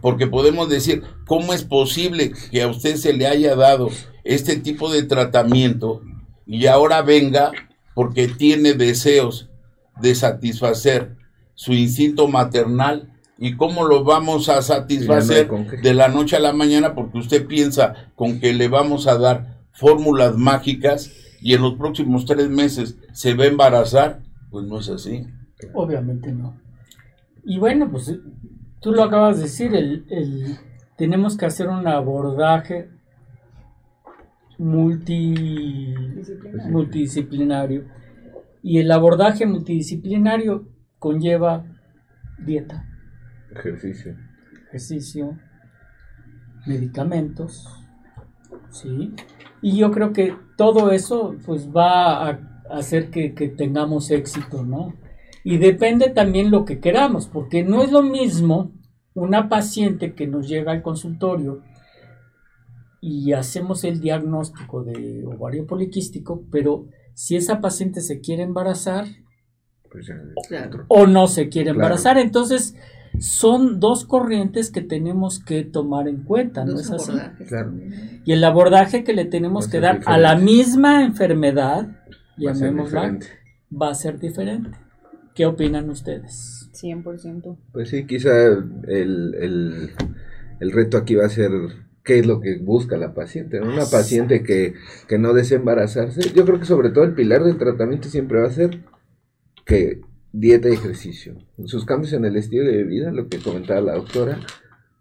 Porque podemos decir, ¿cómo es posible que a usted se le haya dado este tipo de tratamiento y ahora venga porque tiene deseos de satisfacer su instinto maternal y cómo lo vamos a satisfacer de la noche a la mañana porque usted piensa con que le vamos a dar fórmulas mágicas y en los próximos tres meses se va a embarazar, pues no es así. Obviamente no. Y bueno, pues tú lo acabas de decir, el, el tenemos que hacer un abordaje multi, multidisciplinario y el abordaje multidisciplinario conlleva dieta. Ejercicio. Ejercicio, medicamentos, ¿sí? Y yo creo que todo eso pues va a hacer que, tengamos éxito, ¿no? Y depende también lo que queramos, porque no es lo mismo una paciente que nos llega al consultorio y hacemos el diagnóstico de ovario poliquístico, pero si esa paciente se quiere embarazar pues o no se quiere embarazar, entonces son dos corrientes que tenemos que tomar en cuenta, ¿no es así? Y el abordaje que le tenemos que dar a la misma enfermedad, llamémosla, va a ser diferente. ¿Qué opinan ustedes? 100%. Pues sí, quizá el, el, el reto aquí va a ser qué es lo que busca la paciente. Una paciente que, que no desea embarazarse, yo creo que sobre todo el pilar del tratamiento siempre va a ser que dieta y ejercicio. Sus cambios en el estilo de vida, lo que comentaba la doctora,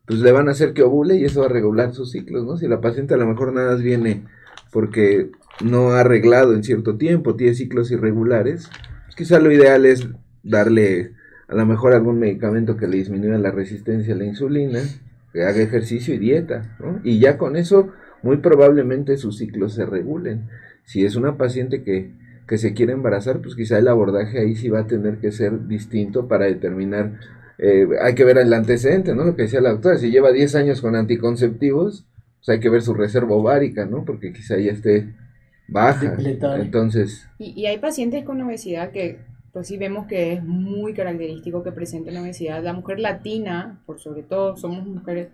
pues le van a hacer que ovule y eso va a regular sus ciclos, ¿no? Si la paciente a lo mejor nada más viene porque no ha arreglado en cierto tiempo, tiene ciclos irregulares, pues quizá lo ideal es darle a lo mejor algún medicamento que le disminuya la resistencia a la insulina, que haga ejercicio y dieta, ¿no? Y ya con eso muy probablemente sus ciclos se regulen. Si es una paciente que que se quiere embarazar, pues quizá el abordaje ahí sí va a tener que ser distinto para determinar, eh, hay que ver el antecedente, ¿no? Lo que decía la doctora, si lleva 10 años con anticonceptivos, pues hay que ver su reserva ovárica, ¿no? Porque quizá ya esté baja. Entonces... Y, y hay pacientes con obesidad que pues sí vemos que es muy característico que presenten obesidad. La mujer latina, por sobre todo, somos mujeres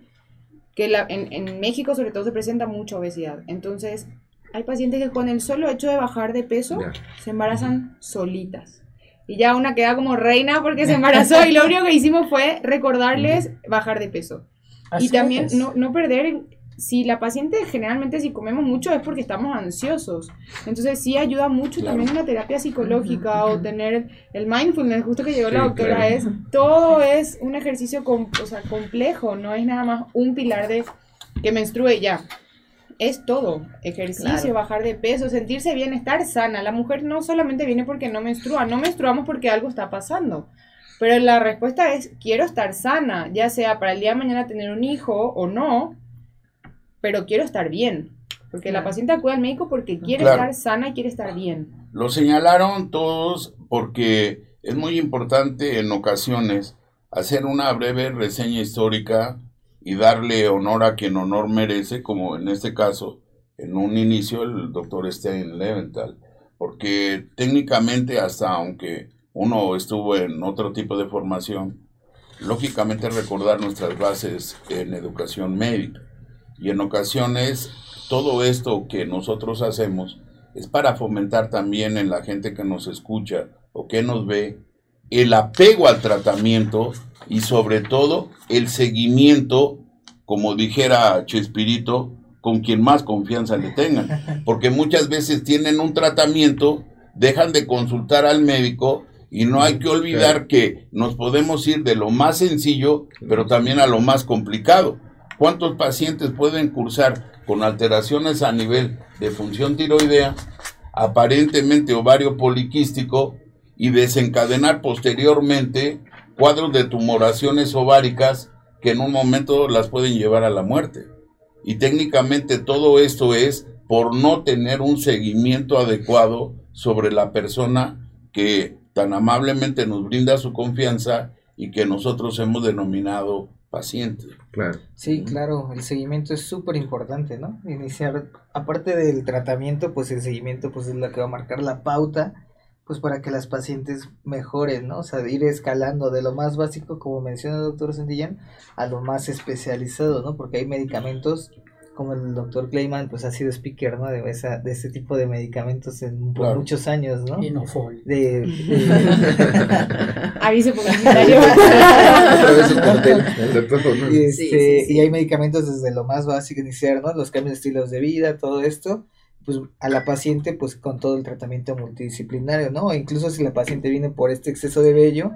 que la, en, en México sobre todo se presenta mucha obesidad. Entonces, hay pacientes que con el solo hecho de bajar de peso se embarazan solitas. Y ya una queda como reina porque se embarazó y lo único que hicimos fue recordarles bajar de peso. y también no, no perder, si la paciente generalmente si comemos mucho es porque estamos ansiosos. Entonces sí ayuda mucho también una terapia psicológica o tener el mindfulness, justo que llegó la doctora, es todo es un ejercicio o sea, complejo, no es nada más un pilar de que menstrue ya es todo. Ejercicio, bajar de peso, sentirse bien, estar sana. La mujer no solamente viene porque no menstrua, no menstruamos porque algo está pasando. Pero la respuesta es, quiero estar sana, ya sea para el día de mañana tener un hijo o no, pero quiero estar bien. Porque la paciente acude al médico porque quiere estar sana y quiere estar bien. Lo señalaron todos porque es muy importante en ocasiones hacer una breve reseña histórica y darle honor a quien honor merece, como en este caso, en un inicio, el doctor Stein Leventhal, porque técnicamente hasta aunque uno estuvo en otro tipo de formación, lógicamente recordar nuestras bases en educación médica. Y en ocasiones todo esto que nosotros hacemos es para fomentar también en la gente que nos escucha o que nos ve el apego al tratamiento y sobre todo el seguimiento, como dijera Chespirito, con quien más confianza le tengan. Porque muchas veces tienen un tratamiento, dejan de consultar al médico y no hay que olvidar que nos podemos ir de lo más sencillo, pero también a lo más complicado. ¿Cuántos pacientes pueden cursar con alteraciones a nivel de función tiroidea, aparentemente ovario poliquístico, y desencadenar posteriormente cuadros de tumoraciones ováricas que en un momento las pueden llevar a la muerte. Y técnicamente todo esto es por no tener un seguimiento adecuado sobre la persona que tan amablemente nos brinda su confianza y que nosotros hemos denominado paciente. Claro. Sí, claro, el seguimiento es súper importante, ¿no? Iniciar, aparte del tratamiento, pues el seguimiento pues es lo que va a marcar la pauta pues para que las pacientes mejoren, ¿no? O sea, ir escalando de lo más básico, como menciona el doctor Santillán, a lo más especializado, ¿no? Porque hay medicamentos, como el doctor Clayman, pues ha sido speaker, ¿no? De, esa, de ese tipo de medicamentos en por muchos años, ¿no? Inofol. De, Aviso publicitario. y, este, y hay medicamentos desde lo más básico iniciar, ¿no? Los cambios de estilos de vida, todo esto pues a la paciente pues con todo el tratamiento multidisciplinario, ¿no? incluso si la paciente viene por este exceso de vello,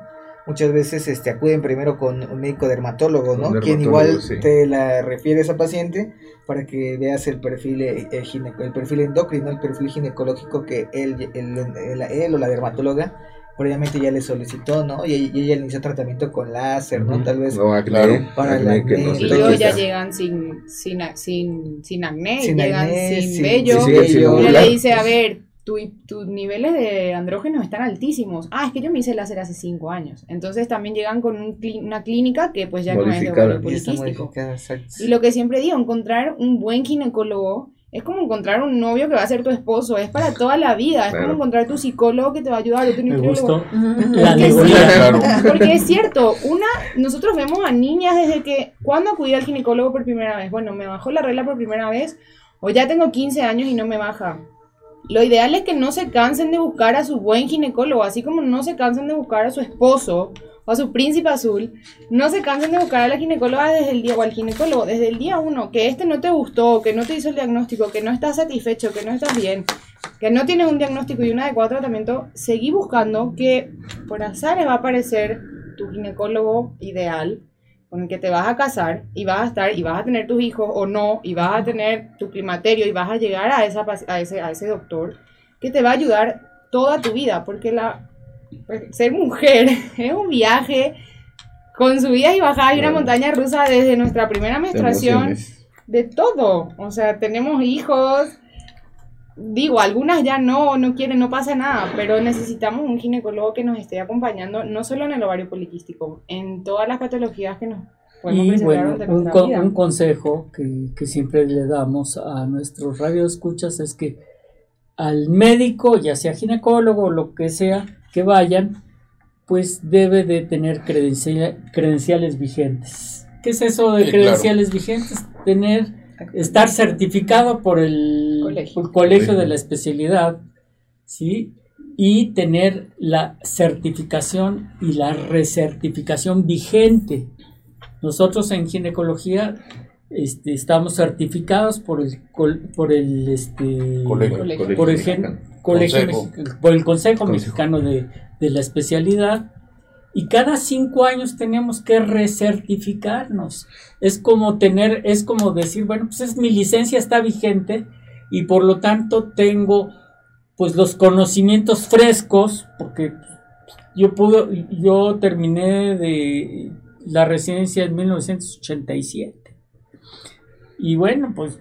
muchas veces este acuden primero con un médico dermatólogo, ¿no? Quien igual te la refiere a esa paciente para que veas el perfil eh, eh, el perfil endocrino, el perfil ginecológico que él, él o la dermatóloga previamente ya le solicitó, ¿no? Y, ella inició tratamiento con láser, ¿no? Tal vez claro, para el acné. y luego ya llegan sin, sin, sin, sin acné, llegan sin, vello. y le dice, a ver, tus niveles de andrógenos están altísimos. Ah, es que yo me hice láser hace cinco años. Entonces también llegan con una clínica que pues ya no es de poliquístico. Y lo que siempre digo, encontrar un buen ginecólogo es como encontrar un novio que va a ser tu esposo, es para toda la vida, es como encontrar tu psicólogo que te va a ayudar, tu nutriólogo. Porque es cierto, una, nosotros vemos a niñas desde que, ¿cuándo acudí al ginecólogo por primera vez? Bueno, me bajó la regla por primera vez, o ya tengo 15 años y no me baja. Lo ideal es que no se cansen de buscar a su buen ginecólogo, así como no se cansen de buscar a su esposo o a su príncipe azul, no se cansen de buscar a la ginecóloga desde el día o al ginecólogo desde el día uno, que este no te gustó, que no te hizo el diagnóstico, que no estás satisfecho, que no estás bien, que no tienes un diagnóstico y un adecuado tratamiento, seguí buscando que por azar va a aparecer tu ginecólogo ideal con el que te vas a casar y vas a estar y vas a tener tus hijos o no y vas a tener tu climaterio y vas a llegar a, esa, a, ese, a ese doctor que te va a ayudar toda tu vida porque la pues, ser mujer es un viaje con subidas y bajadas y una montaña rusa desde nuestra primera menstruación de todo. O sea tenemos hijos digo, algunas ya no, no quieren, no pasa nada, pero necesitamos un ginecólogo que nos esté acompañando, no solo en el ovario poliquístico, en todas las patologías que nos podemos y bueno, un, un, consejo que, que, siempre le damos a nuestros radioescuchas es que al médico, ya sea ginecólogo o lo que sea, que vayan, pues debe de tener credenciales vigentes. ¿Qué es eso de credenciales vigentes? Tener estar certificado por el colegio. de la especialidad, ¿sí? Y tener la certificación y la recertificación vigente. Nosotros en ginecología este, estamos certificados por el por el este por el, por el Consejo, Mexicano de, de la Especialidad y cada cinco años tenemos que recertificarnos. Es como tener, es como decir, bueno, pues es mi licencia está vigente y por lo tanto tengo pues los conocimientos frescos, porque yo pude, yo terminé de la residencia en 1987. Y bueno, pues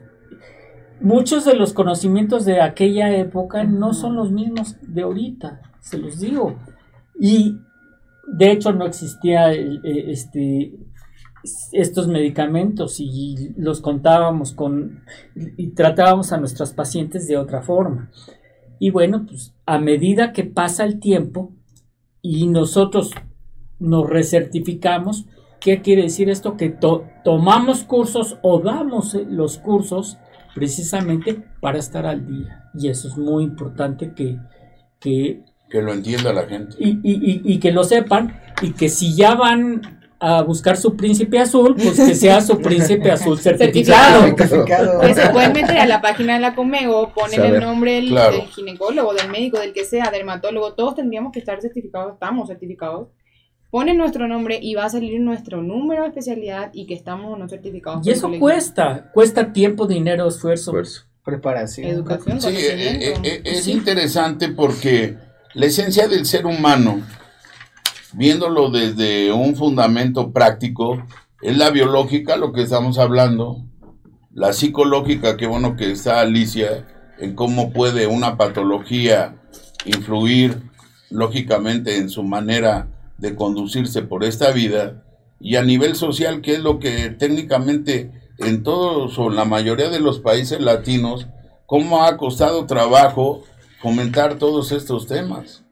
muchos de los conocimientos de aquella época no son los mismos de ahorita, se los digo. Y de hecho no existía eh, este estos medicamentos y los contábamos con y tratábamos a nuestras pacientes de otra forma. Y bueno, pues a medida que pasa el tiempo y nosotros nos recertificamos, ¿qué quiere decir esto? Que tomamos cursos o damos eh, los cursos precisamente para estar al día. Y eso es muy importante que, que que lo entienda la gente. Y, y, y, que lo sepan y que si ya van a buscar su príncipe azul, pues que sea su príncipe azul certificado. certificado. se pueden meter a la página de la Comego, ponen el nombre del, ginecólogo, del médico, del que sea, dermatólogo, todos tendríamos que estar certificados, estamos certificados. Ponen nuestro nombre y va a salir nuestro número de especialidad y que estamos no certificados. Y eso cuesta, cuesta tiempo, dinero, esfuerzo. Preparación. Educación. Sí, eh, eh, es interesante porque la esencia del ser humano, viéndolo desde un fundamento práctico, es la biológica, lo que estamos hablando, la psicológica, qué bueno que está Alicia, en cómo puede una patología influir lógicamente en su manera de conducirse por esta vida, y a nivel social, que es lo que técnicamente en todos o en la mayoría de los países latinos, cómo ha costado trabajo fomentar todos estos temas.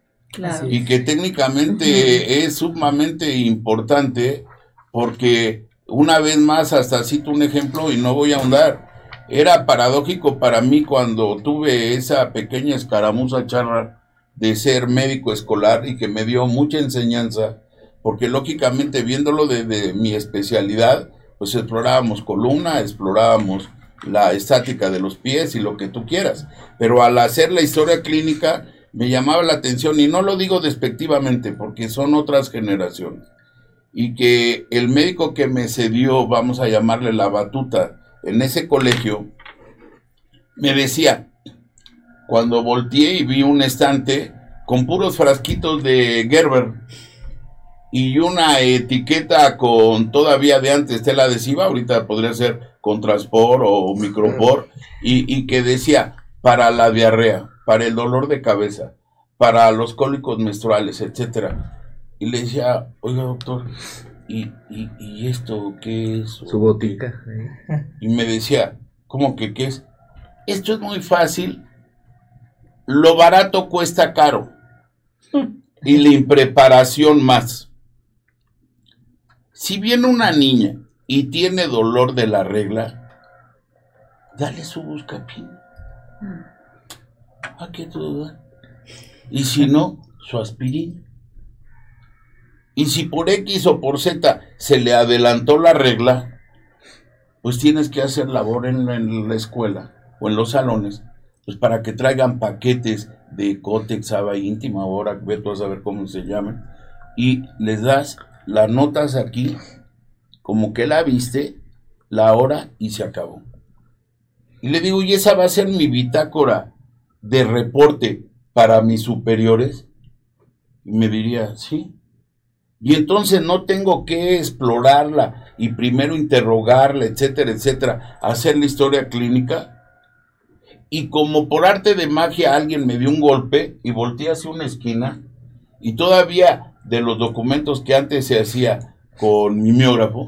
Y que técnicamente es sumamente importante porque una vez más, hasta cito un ejemplo y no voy a ahondar, era paradójico para mí cuando tuve esa pequeña escaramuza charra de ser médico escolar y que me dio mucha enseñanza, porque lógicamente viéndolo desde mi especialidad, pues explorábamos columna, explorábamos la estática de los pies y lo que tú quieras. Pero al hacer la historia clínica me llamaba la atención y no lo digo despectivamente porque son otras generaciones. Y que el médico que me cedió, vamos a llamarle la batuta, en ese colegio, me decía, cuando volteé y vi un estante con puros frasquitos de Gerber y una etiqueta con todavía de antes tela adhesiva, ahorita podría ser con transport o micropor, y, y que decía para la diarrea, para el dolor de cabeza, para los cólicos menstruales, etcétera. Y le decía, oiga doctor, ¿y, y, esto qué es? Su botica. Y me decía, ¿cómo que qué es? Esto es muy fácil, lo barato cuesta caro y la impreparación más. Si viene una niña y tiene dolor de la regla, dale su buscapín. ¿A qué duda? Y si no, su aspirina. Y si por X o por Z se le adelantó la regla, pues tienes que hacer labor en, en la escuela o en los salones, pues para que traigan paquetes de Cotex, Aba íntima, ahora veto a saber cómo se llaman, y les das las notas aquí, como que la viste, la hora y se acabó. Y le digo, ¿y esa va a ser mi bitácora de reporte para mis superiores? Y me diría, sí. Y entonces no tengo que explorarla y primero interrogarla, etcétera, etcétera, hacer la historia clínica y como por arte de magia alguien me dio un golpe y volteé hacia una esquina y todavía de los documentos que antes se hacía con mimeógrafo,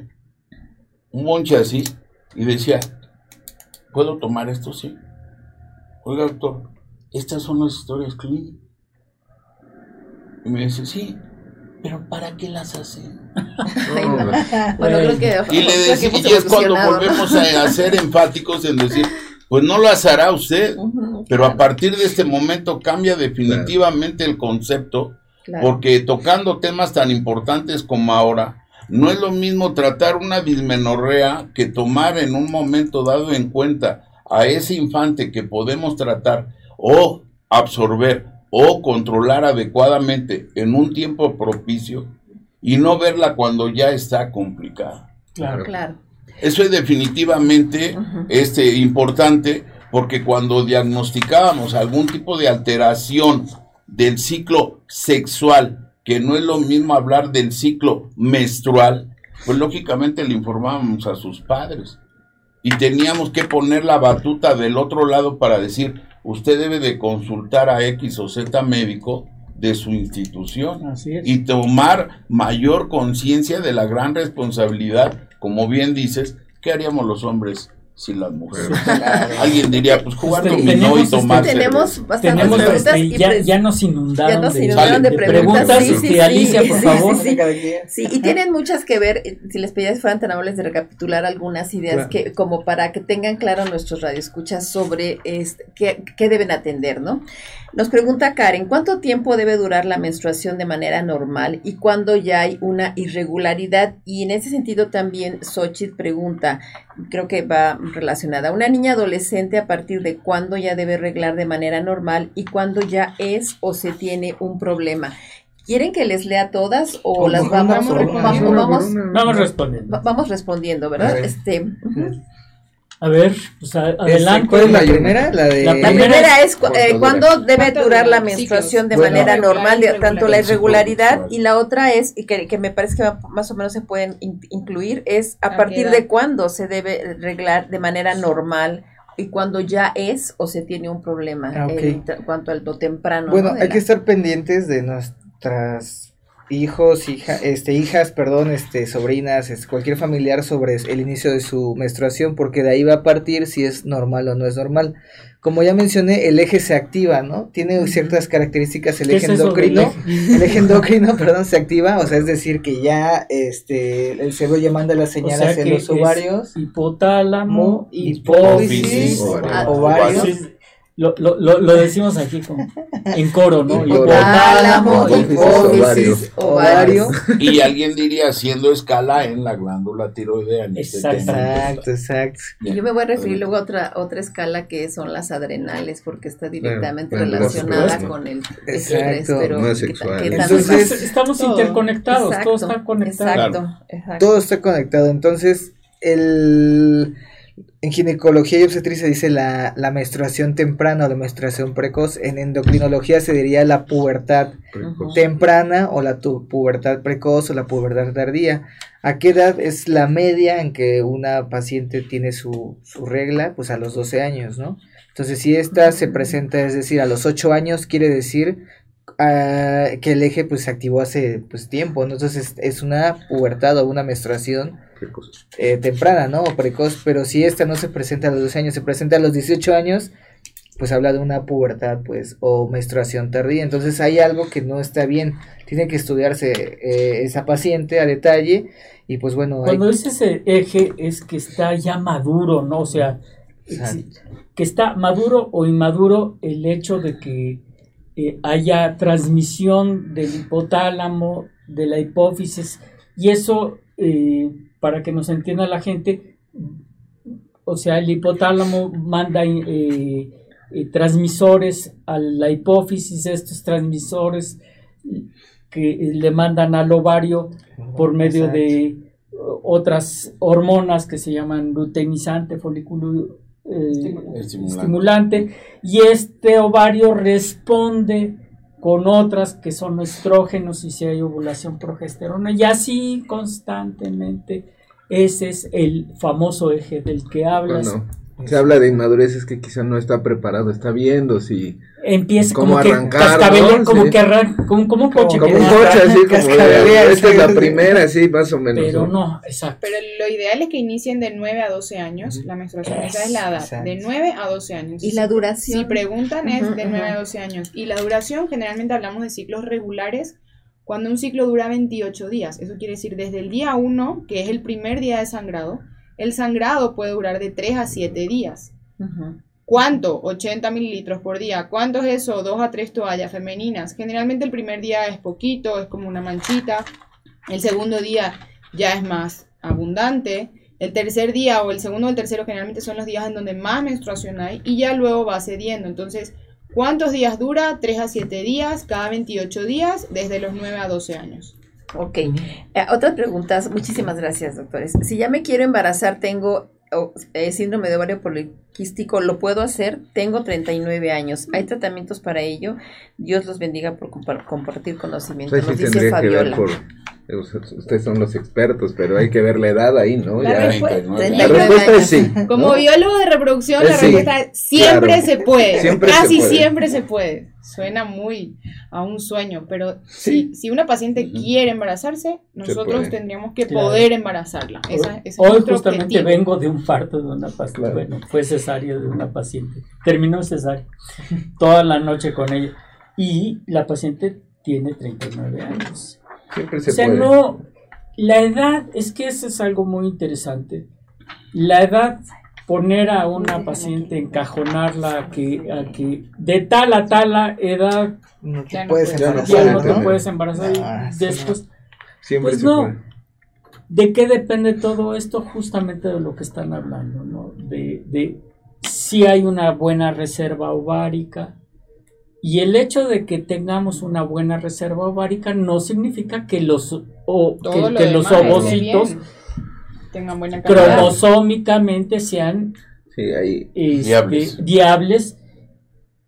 un bonche así, y decía, ¿puedo tomar esto? Sí. Oiga, doctor, estas son las historias clínicas. Y me dice, sí, pero ¿para qué las hacen? bueno, creo que, y le decía, y es cuando volvemos a, a ser enfáticos en decir, pues no lo hará usted, pero a partir de este momento cambia definitivamente el concepto, porque tocando temas tan importantes como ahora, no es lo mismo tratar una dismenorrea que tomar en un momento dado en cuenta a ese infante que podemos tratar o absorber o controlar adecuadamente en un tiempo propicio y no verla cuando ya está complicada. Claro, claro. Eso es definitivamente este, importante porque cuando diagnosticábamos algún tipo de alteración del ciclo sexual, que no es lo mismo hablar del ciclo menstrual, pues lógicamente le informábamos a sus padres. Y teníamos que poner la batuta del otro lado para decir, usted debe de consultar a X o Z médico de su institución y tomar mayor conciencia de la gran responsabilidad como bien dices, ¿qué haríamos los hombres sin las mujeres? Alguien diría, pues jugar este, dominó y tomar Tenemos bastantes preguntas y ya, ya, nos inundaron, ya nos inundaron de, preguntas. Sí, sí, Alicia, por favor. Sí, y tienen muchas que ver, si les pedías fueran tan amables de recapitular algunas ideas que como para que tengan claro nuestros radioescuchas sobre este, qué, qué deben atender, ¿no? Nos pregunta Karen, ¿cuánto tiempo debe durar la menstruación de manera normal y cuándo ya hay una irregularidad? Y en ese sentido también Xochitl pregunta, creo que va relacionada, ¿una niña adolescente a partir de cuándo ya debe arreglar de manera normal y cuándo ya es o se tiene un problema? ¿Quieren que les lea todas o las vamos, vamos, vamos, respondiendo? Vamos respondiendo, ¿verdad? Este, a ver, pues adelante. ¿Cuál es la primera? La, de... la primera, es eh, cuándo debe durar la menstruación de manera normal, tanto la irregularidad, y la otra es, y que, me parece que más o menos se pueden incluir, es a, partir de cuándo se debe arreglar de manera normal y cuando ya es o se tiene un problema ah, en cuanto al lo temprano. Bueno, hay que estar pendientes de nuestras hijos, hija, este, hijas, perdón, este, sobrinas, este, cualquier familiar sobre el inicio de su menstruación, porque de ahí va a partir si es normal o no es normal. Como ya mencioné, el eje se activa, ¿no? Tiene ciertas características el eje endocrino. El eje endocrino, perdón, se activa, o sea, es decir, que ya este el cerebro ya manda las señales hacia los ovarios. Hipotálamo, hipófisis, ovarios lo, lo, lo, decimos aquí con, en coro, ¿no? Hipotálamo, hipófisis, ovario. Y alguien diría haciendo escala en la glándula tiroidea. exacto, exacto. Y yo me voy a referir luego a otra, otra escala que son las adrenales, porque está directamente relacionada con el estrés, pero no es sexual. Entonces, estamos interconectados, todo está conectado. Exacto, exacto. Todo está conectado, entonces el en ginecología y obstetricia dice la, la, menstruación temprana o la menstruación precoz. En endocrinología se diría la pubertad temprana o la pubertad precoz o la pubertad tardía. ¿A qué edad es la media en que una paciente tiene su, su regla? Pues a los 12 años, ¿no? Entonces, si esta se presenta, es decir, a los 8 años, quiere decir uh, que el eje pues se activó hace pues tiempo, ¿no? Entonces es una pubertad o una menstruación eh, temprana, ¿no? O precoz, pero si esta no se presenta a los 12 años, se presenta a los 18 años, pues habla de una pubertad, pues, o menstruación tardía. Entonces hay algo que no está bien. Tiene que estudiarse eh, esa paciente a detalle y pues bueno. Cuando dices eje es que está ya maduro, ¿no? O sea, que está maduro o inmaduro el hecho de que eh, haya transmisión del hipotálamo, de la hipófisis, y eso eh, para que nos entienda la gente, o sea, el hipotálamo manda eh, eh, transmisores a la hipófisis, estos transmisores que le mandan al ovario por medio de otras hormonas que se llaman luteinizante, folículo eh, estimulante, y este ovario responde con otras que son estrógenos y si hay ovulación progesterona y así constantemente. Ese es el famoso eje del que hablas. Se habla de inmadurez, es que quizá no está preparado, está viendo si empieza como arrancar, como que arranca, como, como un coche. Como un coche, así como esta es la primera, sí, más o menos. Pero no, exacto. Pero lo ideal es que inicien de 9 a 12 años, la menstruación, esa es la edad, de 9 a 12 años. ¿Y la duración? Si preguntan es de 9 a 12 años. Y la duración, generalmente hablamos de ciclos regulares, cuando un ciclo dura 28 días. Eso quiere decir desde el día 1, que es el primer día de sangrado, el sangrado puede durar de 3 a 7 días. ¿Cuánto? 80 mililitros por día. ¿Cuánto es eso? Dos a tres toallas femeninas. Generalmente el primer día es poquito, es como una manchita. El segundo día ya es más abundante. El tercer día o el segundo o el tercero generalmente son los días en donde más menstruación hay y ya luego va cediendo. Entonces, ¿cuántos días dura? 3 a 7 días, cada 28 días, desde los 9 a 12 años. Ok. Eh, otra pregunta. Muchísimas gracias, doctores. Si ya me quiero embarazar, tengo eh, síndrome de ovario poliquístico, lo puedo hacer, tengo 39 años, hay tratamientos para ello, Dios los bendiga por compartir conocimiento, nos dice Fabiola. Ustedes son los expertos, pero hay que ver la edad ahí, ¿no? La, respuesta es sí. Como biólogo de reproducción, la respuesta es siempre se puede. Casi siempre se puede. Suena muy a un sueño, pero si, si una paciente quiere embarazarse, nosotros tendríamos que poder embarazarla. Hoy justamente vengo de un parto de una paciente. Bueno, fue cesárea de una paciente. Terminó cesárea. Toda la noche con ella. Y la paciente tiene 39 años o sea, no, la edad, es que eso es algo muy interesante. La edad, poner a una paciente, encajonarla a que, a que de tal a tal edad no te puedes embarazar, no, te puedes embarazar después. Siempre pues no. ¿De qué depende todo esto? Justamente de lo que están hablando, ¿no? De, de si hay una buena reserva ovárica, y el hecho de que tengamos una buena reserva ovárica no significa que los, o, que, los ovocitos tengan buena cromosómicamente sean este, diables,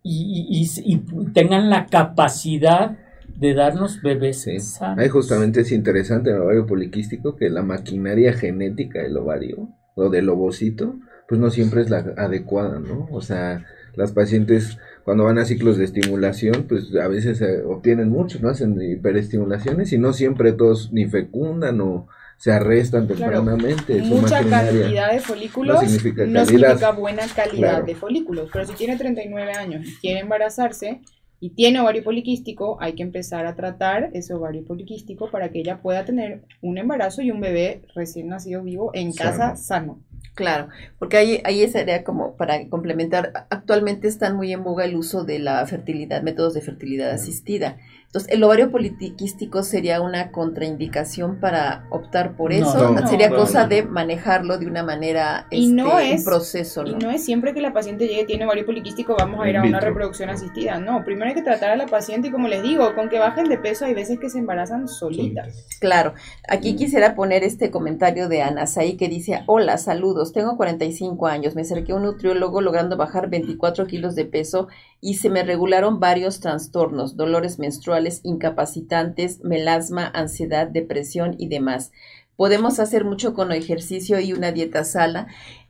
y, y, tengan la capacidad de darnos bebés Ahí justamente es interesante el ovario poliquístico que la maquinaria genética del ovario o del ovocito, pues no siempre es la adecuada, ¿no? O sea, las pacientes cuando van a ciclos de estimulación, pues a veces obtienen mucho, ¿no? Hacen hiperestimulaciones y no siempre todos ni fecundan o se arrestan tempranamente. Mucha cantidad de folículos no significa, buena calidad de folículos, pero si tiene 39 años y quiere embarazarse y tiene ovario poliquístico, hay que empezar a tratar ese ovario poliquístico para que ella pueda tener un embarazo y un bebé recién nacido vivo en casa sano. Claro, porque ahí, ahí sería como para complementar, actualmente están muy en boga el uso de la fertilidad, métodos de fertilidad asistida. Entonces, ¿el ovario poliquístico sería una contraindicación para optar por eso? sería cosa de manejarlo de una manera, y no este, es, un proceso, ¿no? Y no es siempre que la paciente llegue y tiene ovario poliquístico, vamos a ir a una reproducción asistida. No, primero hay que tratar a la paciente y como les digo, con que bajen de peso hay veces que se embarazan solitas. Claro, aquí quisiera poner este comentario de Anasaí que dice, hola, salud saludos. Tengo 45 años. Me acerqué a un nutriólogo logrando bajar 24 kilos de peso y se me regularon varios trastornos, dolores menstruales, incapacitantes, melasma, ansiedad, depresión y demás podemos hacer mucho con ejercicio y una dieta sana.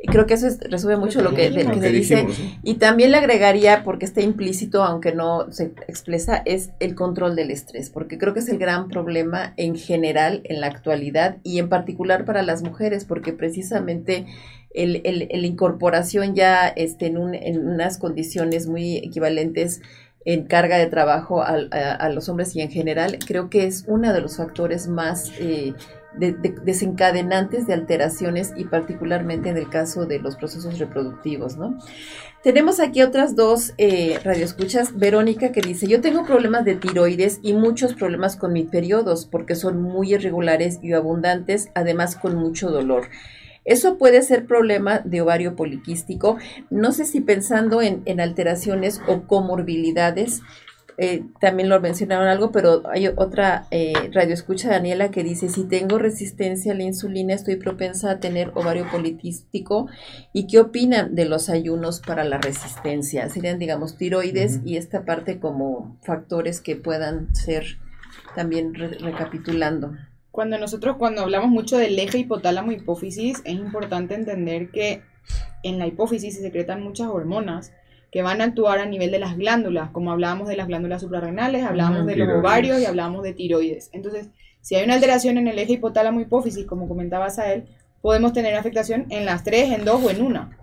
Creo que eso resume mucho lo que, se dice. Y también le agregaría, porque está implícito, aunque no se expresa, es el control del estrés, porque creo que es el gran problema en general en la actualidad y en particular para las mujeres, porque precisamente el, el, incorporación ya este, en, un, en unas condiciones muy equivalentes en carga de trabajo a, a, los hombres y en general, creo que es uno de los factores más eh, desencadenantes de alteraciones y particularmente en el caso de los procesos reproductivos, ¿no? Tenemos aquí otras dos eh, radioescuchas. Verónica que dice, yo tengo problemas de tiroides y muchos problemas con mis periodos porque son muy irregulares y abundantes, además con mucho dolor. Eso puede ser problema de ovario poliquístico. No sé si pensando en, en alteraciones o comorbilidades eh, también lo mencionaron algo, pero hay otra eh, radioescucha, Daniela, que dice, si tengo resistencia a la insulina, estoy propensa a tener ovario politístico. ¿Y qué opinan de los ayunos para la resistencia? Serían, digamos, tiroides y esta parte como factores que puedan ser también recapitulando. Cuando nosotros, cuando hablamos mucho del eje hipotálamo-hipófisis, es importante entender que en la hipófisis se secretan muchas hormonas que van a actuar a nivel de las glándulas, como hablábamos de las glándulas suprarrenales, hablábamos de los ovarios y hablábamos de tiroides. Entonces, si hay una alteración en el eje hipotálamo hipófisis, como comentaba Sael, podemos tener afectación en las tres, en dos o en una.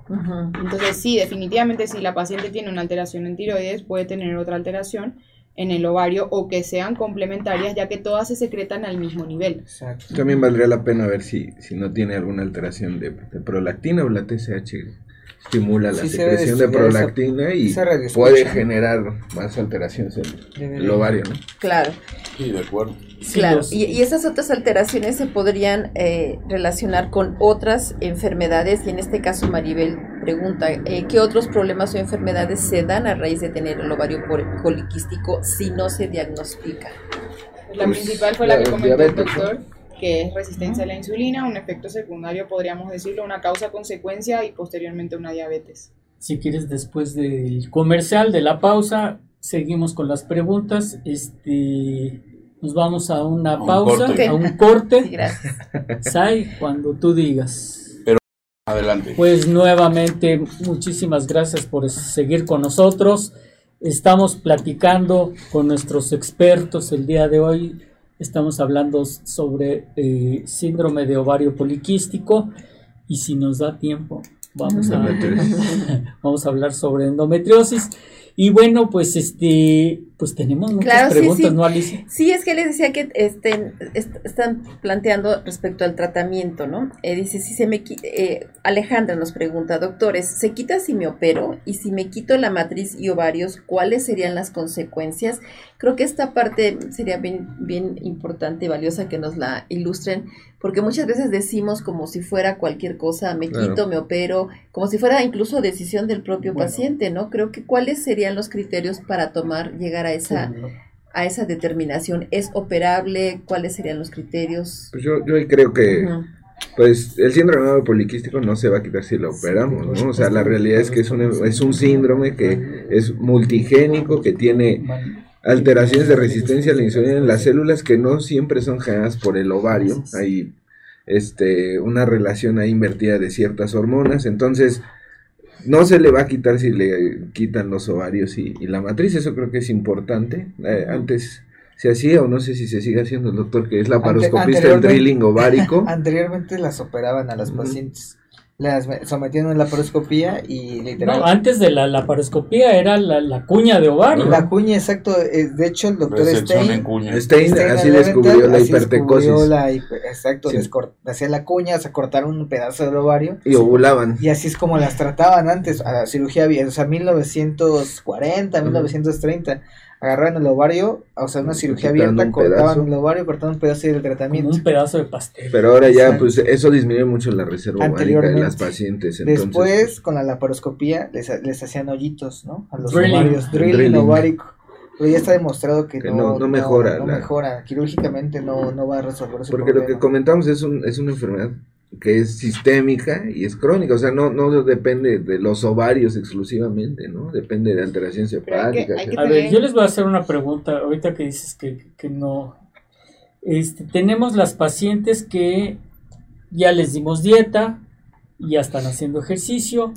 Entonces, sí, definitivamente si la paciente tiene una alteración en tiroides, puede tener otra alteración en el ovario o que sean complementarias, ya que todas se secretan al mismo nivel. También valdría la pena ver si, si no tiene alguna alteración de, de prolactina o la TSH estimula la secreción de prolactina y puede generar más alteraciones en el ovario, ¿no? Claro. Sí, de acuerdo. Claro, y, esas otras alteraciones se podrían eh, relacionar con otras enfermedades, y en este caso Maribel pregunta, eh, ¿qué otros problemas o enfermedades se dan a raíz de tener el ovario poliquístico si no se diagnostica? La principal fue la, que comentó el doctor que es resistencia a la insulina, un efecto secundario, podríamos decirlo, una causa-consecuencia y posteriormente una diabetes. Si quieres, después del comercial, de la pausa, seguimos con las preguntas. Este, nos vamos a una pausa, a un corte. gracias. Sai, cuando tú digas. Pero adelante. Pues nuevamente, muchísimas gracias por seguir con nosotros. Estamos platicando con nuestros expertos el día de hoy Estamos hablando sobre eh, síndrome de ovario poliquístico y si nos da tiempo vamos a, vamos a hablar sobre endometriosis. Y bueno, pues este, pues tenemos muchas preguntas, ¿no, Alicia? Sí, es que les decía que estén, están planteando respecto al tratamiento, ¿no? Eh, dice, si se me eh, Alejandra nos pregunta, doctores, ¿se quita si me opero? Y si me quito la matriz y ovarios, ¿cuáles serían las consecuencias? Creo que esta parte sería bien, bien importante y valiosa que nos la ilustren, porque muchas veces decimos como si fuera cualquier cosa, me quito, me opero, como si fuera incluso decisión del propio paciente, ¿no? Creo que cuáles serían los criterios para tomar, llegar a esa... a esa determinación? ¿Es operable? ¿Cuáles serían los criterios? Pues yo, yo creo que pues el síndrome poliquístico no se va a quitar si lo operamos, ¿no? O sea, la realidad es que es un, es un síndrome que es multigénico, que tiene alteraciones de resistencia a la insulina en las células que no siempre son generadas por el ovario. Hay este, una relación ahí invertida de ciertas hormonas. Entonces, no se le va a quitar si le quitan los ovarios y, la matriz. Eso creo que es importante. Eh, antes se hacía o no sé si se sigue haciendo el doctor que es la paroscopista el drilling ovárico. Anteriormente las operaban a las pacientes las sometían a la laparoscopía y literal. No, antes de la laparoscopía era la, cuña de ovario. La cuña, exacto. De hecho, el doctor Stein, Stein, así descubrió la hipertecosis. exacto, hacía la cuña, se cortaron un pedazo del ovario. Y ovulaban. Y así es como las trataban antes, a la cirugía, o sea, 1940, 1930 agarraban el ovario, o sea, una cirugía abierta, cortaban el ovario, cortaban un pedazo del tratamiento. un pedazo de pastel. Pero ahora ya, pues eso disminuye mucho la reserva ovárica de las pacientes. Después, pues, con la laparoscopía, les, les hacían hoyitos, ¿no? A los ovarios, drilling, ovárico. Pero ya está demostrado que, no, no, mejora. No, mejora. Quirúrgicamente no, no va a resolver Porque lo que comentamos es, un, es una enfermedad que es sistémica y es crónica, o sea, no, no depende de los ovarios exclusivamente, ¿no? Depende de alteraciones hepáticas. A ver, yo les voy a hacer una pregunta, ahorita que dices que, que no. Este, tenemos las pacientes que ya les dimos dieta, ya están haciendo ejercicio,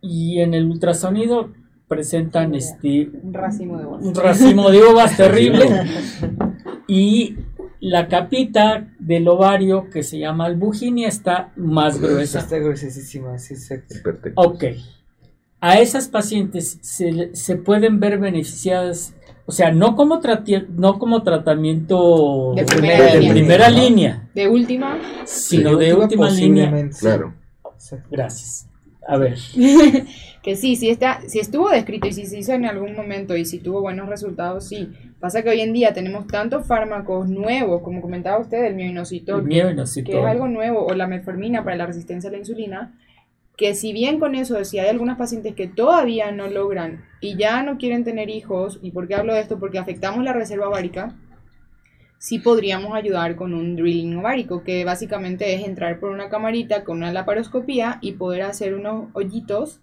y en el ultrasonido presentan este un racimo de uvas, un racimo de uvas terrible y la capita del ovario que se llama albuginia está más gruesa. Está gruesísima, sí, exacto. Ok. A esas pacientes se, se pueden ver beneficiadas, o sea, no como, no como tratamiento de primera, línea, De última. Sino de, última, línea. Claro. Gracias. A ver. que sí, sí, está, si estuvo descrito y si se hizo en algún momento y si tuvo buenos resultados, sí. Pasa que hoy en día tenemos tantos fármacos nuevos, como comentaba usted, el mioinositol, que es algo nuevo, o la metformina para la resistencia a la insulina, que si bien con eso, si hay algunas pacientes que todavía no logran y ya no quieren tener hijos, ¿y por qué hablo de esto? Porque afectamos la reserva ovárica, sí podríamos ayudar con un drilling ovárico, que básicamente es entrar por una camarita con una laparoscopía y poder hacer unos hoyitos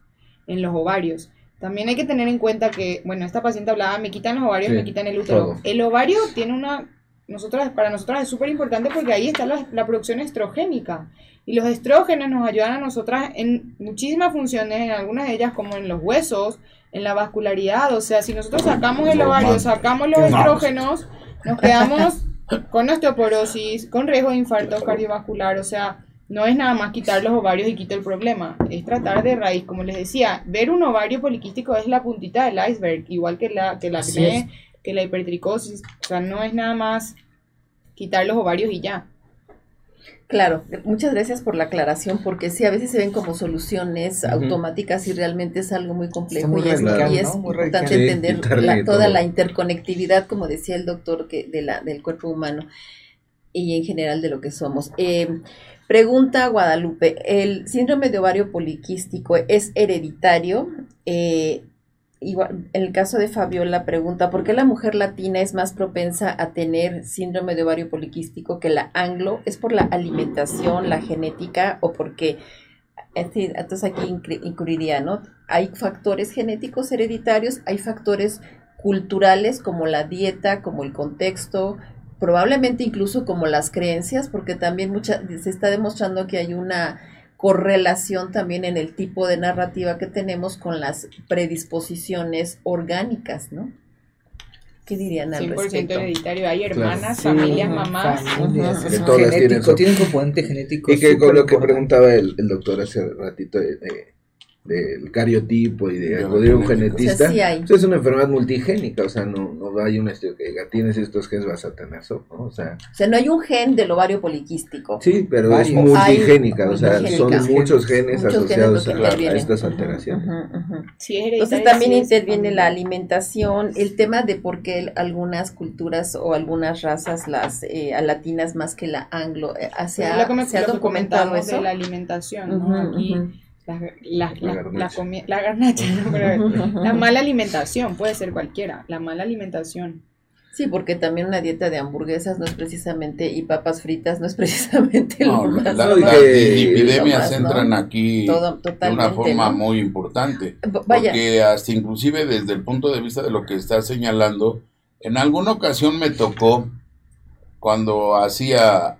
en los ovarios. También hay que tener en cuenta que, bueno, esta paciente hablaba, me quitan los ovarios, me quitan el útero. El ovario tiene una, nosotros, para nosotras es súper importante porque ahí está la, la, producción estrogénica. Y los estrógenos nos ayudan a nosotras en muchísimas funciones, en algunas de ellas como en los huesos, en la vascularidad. O sea, si nosotros sacamos el ovario, sacamos los estrógenos, nos quedamos con osteoporosis, con riesgo de infarto cardiovascular, o sea, no es nada más quitar los ovarios y quitar el problema, es tratar de raíz, como les decía, ver un ovario poliquístico es la puntita del iceberg, igual que la que la que la hipertricosis, o sea, no es nada más quitar los ovarios y ya. Claro, muchas gracias por la aclaración, porque sí, a veces se ven como soluciones automáticas y realmente es algo muy complejo y, es, importante entender toda la interconectividad, como decía el doctor, que de la, del cuerpo humano y en general de lo que somos. Eh, pregunta Guadalupe, ¿el síndrome de ovario poliquístico es hereditario? Eh, igual, en el caso de Fabiola pregunta, ¿por qué la mujer latina es más propensa a tener síndrome de ovario poliquístico que la anglo? ¿Es por la alimentación, la genética o porque... Entonces aquí incluiría, ¿no? Hay factores genéticos hereditarios, hay factores culturales como la dieta, como el contexto, probablemente incluso como las creencias, porque también mucha, se está demostrando que hay una correlación también en el tipo de narrativa que tenemos con las predisposiciones orgánicas, ¿no? ¿Qué dirían al 100% hereditario. Hay hermanas, familias, mamás. que todas tienen, tienen componente genético. Y que con lo que preguntaba el, el doctor hace ratito de del cariotipo y de un genetista, es una enfermedad multigénica, o sea, no, no hay un este, que tienes estos genes vas a tener ¿no? O sea, o sea, no hay un gen del ovario poliquístico. Sí, pero es multigénica, o sea, son muchos genes asociados a, estas alteraciones. Entonces también interviene la alimentación, el tema de por qué algunas culturas o algunas razas, las eh, latinas más que la anglo, eh, se ha, se ha documentado eso. de la alimentación, ¿no? Aquí la, la, garnacha, la mala alimentación, puede ser cualquiera, la mala alimentación. Sí, porque también una dieta de hamburguesas no es precisamente, y papas fritas no es precisamente lo más. las epidemias entran aquí de una forma muy importante. Porque hasta inclusive desde el punto de vista de lo que está señalando, en alguna ocasión me tocó cuando hacía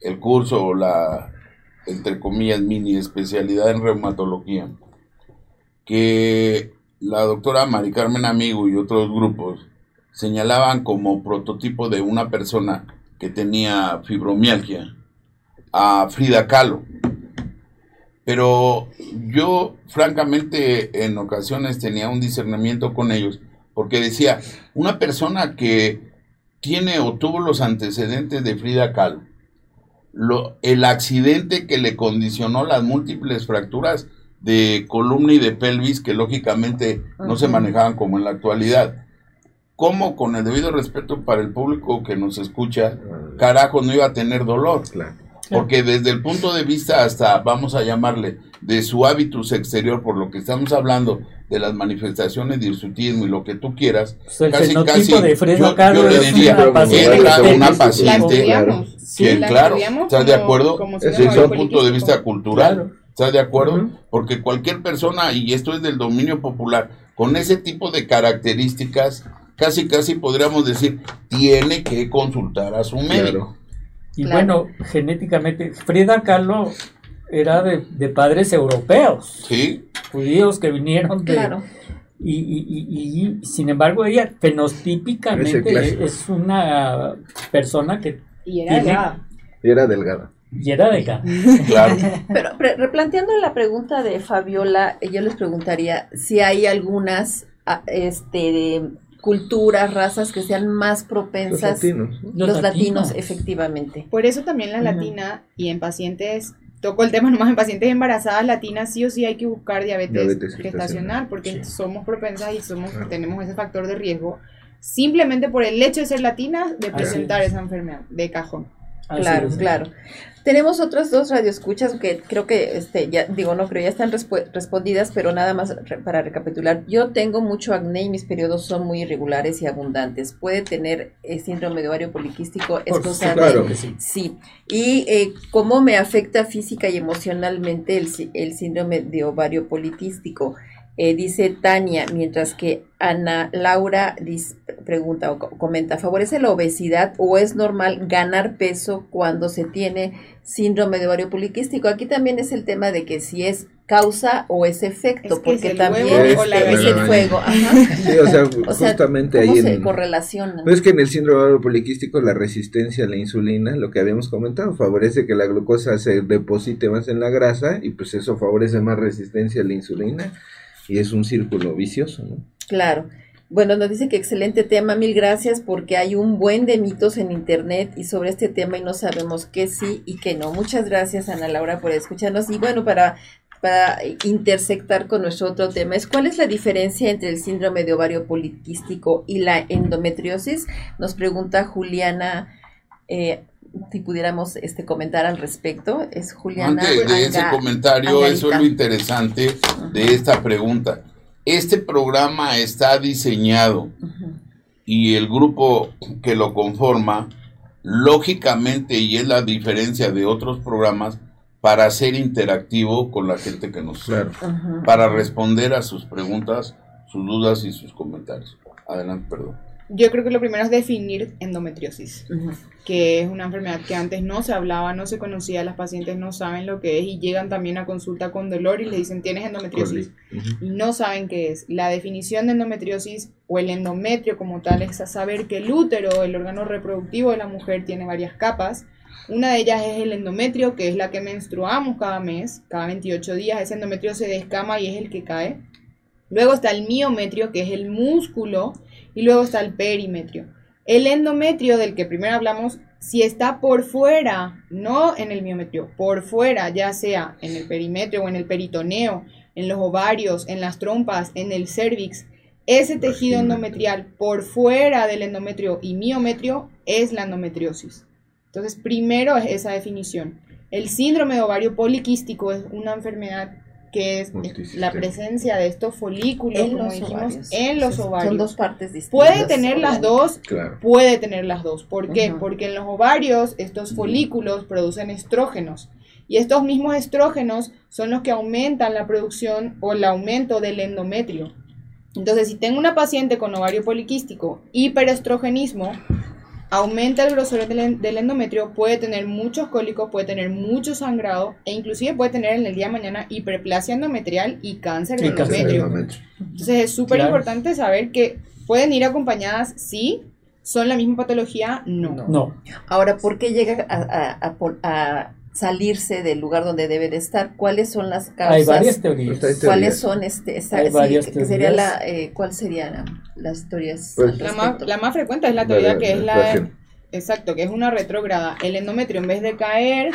el curso o la, entre comillas, mini especialidad en reumatología, que la doctora Mari Carmen Amigo y otros grupos señalaban como prototipo de una persona que tenía fibromialgia a Frida Kahlo. Pero yo, francamente, en ocasiones tenía un discernimiento con ellos, porque decía, una persona que tiene o tuvo los antecedentes de Frida Kahlo, lo, el accidente que le condicionó las múltiples fracturas de columna y de pelvis que lógicamente no se manejaban como en la actualidad. ¿Cómo, con el debido respeto para el público que nos escucha, carajo, no iba a tener dolor? Porque desde el punto de vista hasta, vamos a llamarle, de su hábitus exterior, por lo que estamos hablando de las manifestaciones de hirsutismo y lo que tú quieras, Pues casi, casi, de yo, le diría, una paciente entra que- una paciente, que la claro, ¿estás de acuerdo? como Desde un punto de vista cultural, Claro. ¿estás de acuerdo? Porque cualquier persona, y esto es del dominio popular, con ese tipo de características, casi casi podríamos decir, tiene que consultar a su médico. Claro. Y Claro. bueno, genéticamente, Frida Kahlo era de, de padres europeos, ¿Sí? judíos que vinieron de... Claro. Y, y- y- y, sin embargo ella fenotípicamente Es una persona que Y era Tiene- delgada. Y era delgada. y era de acá. Claro. Pero pre- replanteando la pregunta de Fabiola, yo les preguntaría si hay algunas este, de culturas, razas que sean más Los propensas, latinos. ¿no? los, latinos, efectivamente. Por eso también la latina y en pacientes, toco el tema nomás, en pacientes embarazadas latinas sí o sí hay que buscar diabetes, Diabetes gestacional porque sí. somos propensas y somos Claro. tenemos ese factor de riesgo simplemente por el hecho de ser latinas de presentar es. esa enfermedad de cajón. Así Claro, es. claro. Tenemos otras dos radioescuchas que creo que, este, ya digo, no creo, ya están respondidas, pero nada más re- para recapitular. Yo tengo mucho acné y mis periodos son muy irregulares y abundantes. ¿Puede tener eh, síndrome de ovario poliquístico? Es Por Claro. que sí. Sí, y eh, cómo me afecta física y emocionalmente el, el síndrome de ovario poliquístico. Eh, dice Tania, mientras que Ana Laura dis- pregunta o co- comenta, ¿favorece la obesidad o es normal ganar peso cuando se tiene síndrome de ovario poliquístico? Aquí también es el tema de que si es causa o es efecto, Es que es porque el también huevo o la es el fuego. Ajá. Sí, o sea, O sea, justamente ¿Cómo ahí se en... correlaciona? Pues es que en el síndrome ovario poliquístico la resistencia a la insulina, lo que habíamos comentado, favorece que la glucosa se deposite más en la grasa y pues eso favorece más resistencia a la insulina y es un círculo vicioso, ¿no? Claro. Bueno, nos dice que excelente tema, mil gracias porque hay un buen de mitos en internet y sobre este tema y no sabemos qué sí y qué no. Muchas gracias Ana Laura por escucharnos y bueno, para, para intersectar con nuestro otro tema es cuál es la diferencia entre el síndrome de ovario poliquístico y la endometriosis. Nos pregunta Juliana, eh, si pudiéramos este, comentar al respecto. Es Juliana. Antes de ese Anga- comentario, Angarita. eso es lo interesante de esta pregunta. Este programa está diseñado y el grupo que lo conforma, lógicamente, y es la diferencia de otros programas, para ser interactivo con la gente que nos para responder a sus preguntas, sus dudas y sus comentarios. Adelante, perdón. Yo creo que lo primero es definir endometriosis, que es una enfermedad que antes no se hablaba, no se conocía, las pacientes no saben lo que es y llegan también a consulta con dolor y le dicen tienes endometriosis. Y no saben qué es. La definición de endometriosis o el endometrio como tal es a saber que el útero, el órgano reproductivo de la mujer, tiene varias capas. Una de ellas es el endometrio, que es la que menstruamos cada mes, cada 28 días. Ese endometrio se descama y es el que cae. Luego está el miometrio, que es el músculo, y luego está el perimetrio. El endometrio del que primero hablamos, si está por fuera, no en el miometrio, por fuera, ya sea en el perimetrio o en el peritoneo, en los ovarios, en las trompas, en el cervix, ese tejido endometrial por fuera del endometrio y miometrio es la endometriosis. Entonces, primero es esa definición. El síndrome de ovario poliquístico es una enfermedad que es la presencia de estos folículos, En como los dijimos, ovarios. en los Sí, ovarios. Son dos partes distintas. Puede tener las dos, Claro. puede tener las dos. ¿Por qué? Porque en los ovarios estos folículos producen estrógenos y estos mismos estrógenos son los que aumentan la producción o el aumento del endometrio. Entonces, si tengo una paciente con ovario poliquístico, hiperestrogenismo, aumenta el grosor del, en- del endometrio, puede tener muchos cólicos, puede tener mucho sangrado e inclusive puede tener en el día de mañana hiperplasia endometrial y cáncer de endometrio. Entonces es súper Claro. importante saber que pueden ir acompañadas, sí, son la misma patología, no. No. No, Ahora, ¿por qué llega a, a- a pon- a salirse del lugar donde debe de estar? ¿Cuáles son las causas? hay varias teorías. Pues hay ¿Cuáles teorías. son este, esa- Hay sí, varias que- sería la, eh, ¿Cuál serían las teorías Pues- La más, respecto? la más frecuente es la teoría La- que es la- Exacto, que es una retrógrada. El endometrio en vez de caer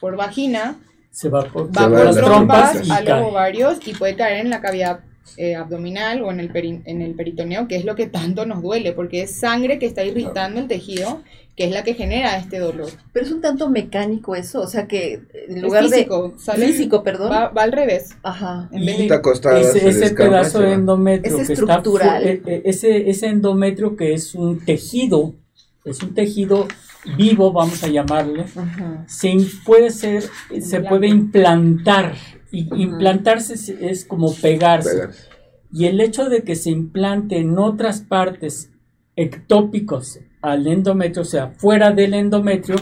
por vagina, Se va por, va por las trompas a los ovarios y puede caer en la cavidad eh, abdominal o en el, en el peritoneo, que es lo que tanto nos duele, porque es sangre que está irritando el tejido, que es la que genera este dolor. Pero es un tanto mecánico eso, o sea que en lugar físico, de físico, perdón, va, al revés. Ajá. En vez de, ese, ese pedazo de endometrio es que estructural. está eh, ese, ese endometrio que es un tejido, es un tejido vivo, vamos a llamarle, se puede ser, se puede implantar y implantarse es, como pegarse. Y el hecho de que se implante en otras partes ectópicos al endometrio, o sea, fuera del endometrio,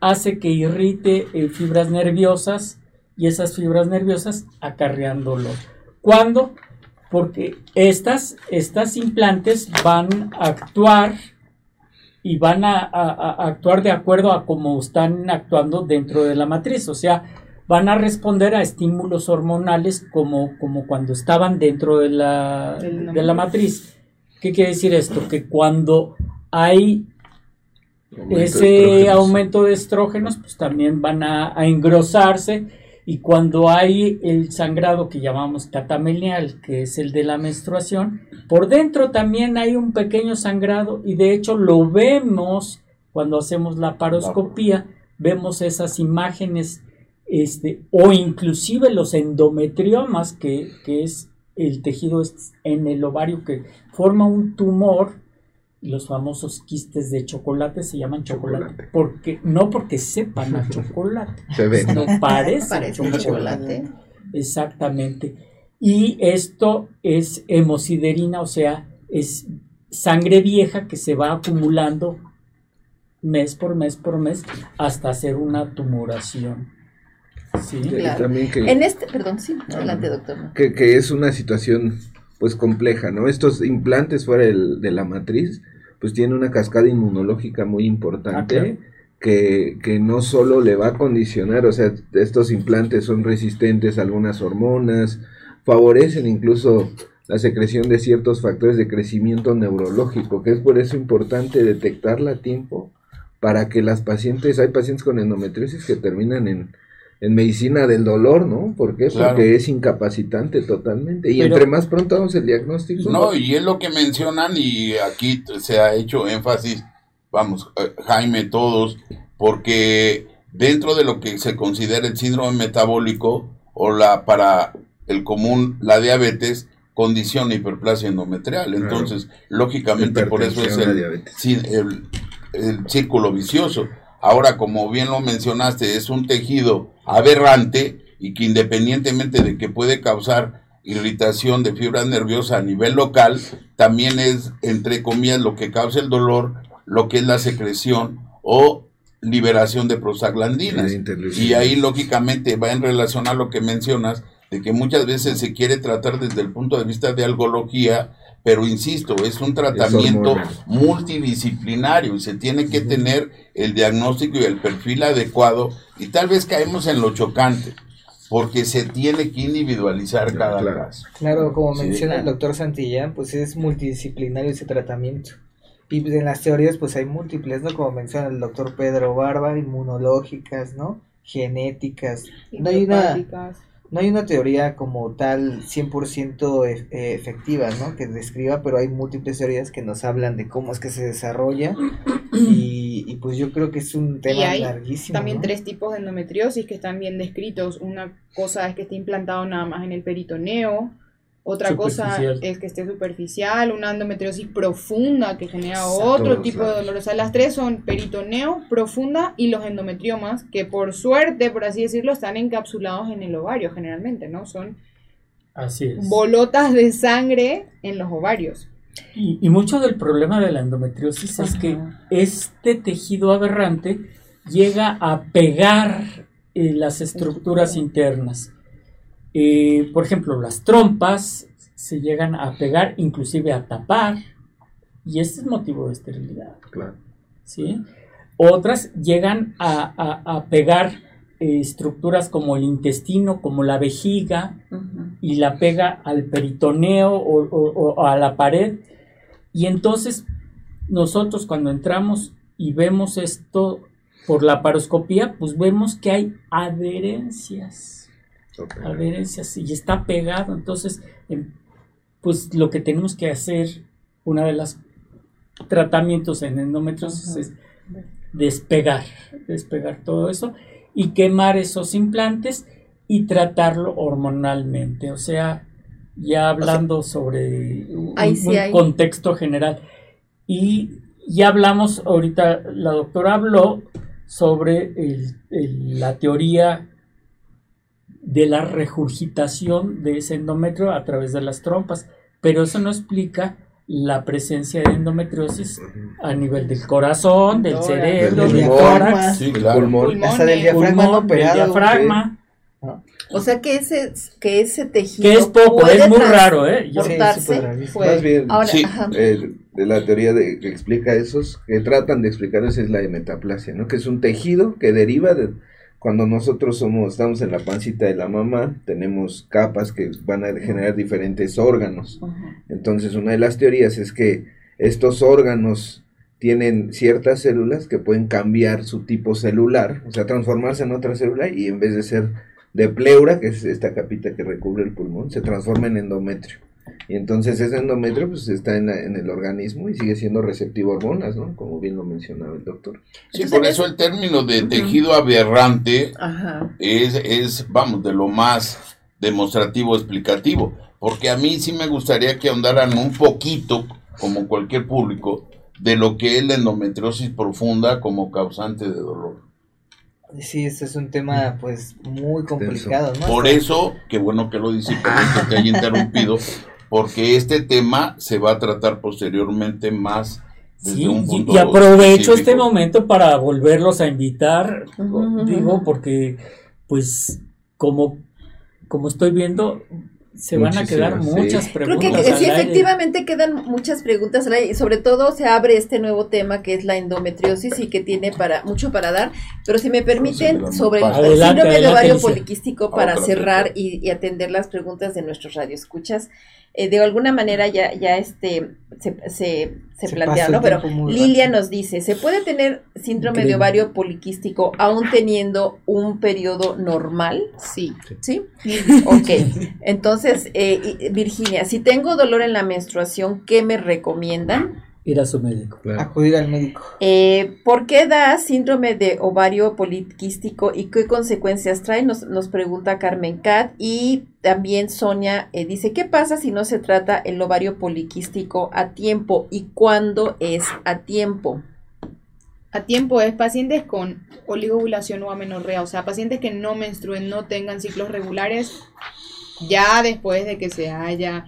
hace que irrite eh, fibras nerviosas y esas fibras nerviosas acarrean dolor. ¿Cuándo? Porque estas, estas implantes van a actuar y van a, a, actuar de acuerdo a cómo están actuando dentro de la matriz. O sea, van a responder a estímulos hormonales como, como cuando estaban dentro de la, de la matriz. ¿Qué quiere decir esto? Que cuando hay ese aumento de estrógenos, pues también van a, engrosarse. Y cuando hay el sangrado que llamamos catamenial, que es el de la menstruación, por dentro también hay un pequeño sangrado. Y de hecho lo vemos cuando hacemos la paroscopía, vemos esas imágenes este, o inclusive los endometriomas, que, es el tejido en el ovario que forma un tumor, los famosos quistes de chocolate se llaman chocolate, porque no porque sepan a chocolate, se ven. no parece, chocolate. Exactamente. Y esto es hemosiderina, o sea, es sangre vieja que se va acumulando mes por mes por mes hasta hacer una tumoración. Sí, claro. en este, perdón, sí, adelante, doctor. Que, es una situación, pues, compleja, ¿no? Estos implantes fuera de la matriz, pues, tienen una cascada inmunológica muy importante. Que, que, no solo le va a condicionar, o sea, estos implantes son resistentes a algunas hormonas, favorecen incluso la secreción de ciertos factores de crecimiento neurológico, que es por eso importante detectarla a tiempo para que las pacientes, hay pacientes con endometriosis que terminan en en medicina del dolor, ¿no? ¿Por qué? Porque es incapacitante totalmente. Y entre más pronto hagamos el diagnóstico. No, y es lo que mencionan y aquí se ha hecho énfasis, vamos, eh, Jaime, todos, porque dentro de lo que se considera el síndrome metabólico o la para el común, la diabetes, condición hiperplasia endometrial. Entonces, lógicamente, por eso es el, el círculo vicioso. Ahora, como bien lo mencionaste, es un tejido aberrante y que independientemente de que puede causar irritación de fibra nerviosa a nivel local, también es, entre comillas, lo que causa el dolor, lo que es la secreción o liberación de prostaglandinas. Y ahí, lógicamente, va en relación a lo que mencionas, de que muchas veces se quiere tratar desde el punto de vista de algología, pero insisto, es un tratamiento multidisciplinario y se tiene que tener el diagnóstico y el perfil adecuado y tal vez caemos en lo chocante porque se tiene que individualizar cada caso. Claro, como menciona el doctor Santillán, pues es multidisciplinario ese tratamiento. Y pues en las teorías pues hay múltiples, ¿no? Como menciona el doctor Pedro Barba, inmunológicas, ¿no? Genéticas. No hay una no hay una teoría como tal 100% e, eh, efectiva, ¿no? Que describa, pero hay múltiples teorías que nos hablan de cómo es que se desarrolla y, pues yo creo que es un tema y hay larguísimo. También tres tipos de endometriosis que están bien descritos. Una cosa es que esté implantado nada más en el peritoneo, otra cosa es que esté superficial, una endometriosis profunda que genera otro tipo de dolor. O sea, las tres son peritoneo, profunda y los endometriomas, que por suerte, por así decirlo, están encapsulados en el ovario generalmente, ¿no? Son bolotas de sangre en los ovarios. Y, mucho del problema de la endometriosis es que este tejido aberrante llega a pegar eh, las estructuras internas. Eh, por ejemplo, las trompas se llegan a pegar, inclusive a tapar, y este es motivo de esterilidad. Claro. ¿sí? Otras llegan a, pegar eh, estructuras como el intestino, como la vejiga, y la pega al peritoneo o, a la pared. Y entonces nosotros cuando entramos y vemos esto por la paroscopía, pues vemos que hay adherencias adherencias y está pegado. Entonces, em, pues lo que tenemos que hacer, una de las tratamientos en endometriosis es despegar, despegar todo eso y quemar esos implantes y tratarlo hormonalmente, o sea, ya hablando sobre un, contexto general. Y ya hablamos, ahorita la doctora habló sobre la teoría de la regurgitación de ese endometrio a través de las trompas, pero eso no explica la presencia de endometriosis a nivel del corazón, del cerebro, del, tórax, del pulmón, hasta del diafragma diafragma. O sea que ese, que ese tejido. Que es poco, es muy raro, ¿eh? Más bien, sí, eh, de la teoría de, que explica esos, que tratan de explicar eso es la metaplasia, ¿no? Que es un tejido que deriva de. Cuando nosotros somos, estamos en la pancita de la mamá, tenemos capas que van a generar diferentes órganos. Entonces, una de las teorías es que estos órganos tienen ciertas células que pueden cambiar su tipo celular, o sea, transformarse en otra célula y en vez de ser de pleura, que es esta capita que recubre el pulmón, se transforma en endometrio. Y entonces ese endometrio pues está en, el organismo y sigue siendo receptivo a hormonas, ¿no? Como bien lo mencionaba el doctor. Sí, por eso el término de tejido aberrante es, es, vamos, de lo más demostrativo, explicativo. Porque a mí sí me gustaría que ahondaran un poquito, como cualquier público, de lo que es la endometriosis profunda como causante de dolor. Sí, este es un tema pues muy complicado, ¿no? Por eso, qué bueno que lo dice, que te haya interrumpido, porque este tema se va a tratar posteriormente más desde un punto y, aprovecho este momento para volverlos a invitar, digo, porque pues como, como estoy viendo, se van a quedar muchas preguntas. Creo que sí, efectivamente quedan muchas preguntas y sobre todo se abre este nuevo tema que es la endometriosis y que tiene para mucho para dar. Pero si me permiten, sobre el síndrome de ovario poliquístico para cerrar y, y, atender las preguntas de nuestros radioescuchas. Eh, de alguna manera ya, ya este, se, se, se, plantea, ¿no? Pero Lilia nos dice, ¿se puede tener síndrome de ovario poliquístico aún teniendo un periodo normal? Sí. ¿Sí? ok. Entonces, eh, Virginia, si tengo dolor en la menstruación, ¿qué me recomiendan? Ir a su médico. Acudir al médico. Eh, ¿Por qué da síndrome de ovario poliquístico y qué consecuencias trae? Nos, nos pregunta Carmen Cat. Y también Sonia eh, dice, ¿qué pasa si no se trata el ovario poliquístico a tiempo? ¿Y cuándo es a tiempo? A tiempo es pacientes con oligovulación o amenorrea, o sea, pacientes que no menstruen, no tengan ciclos regulares, ya después de que se haya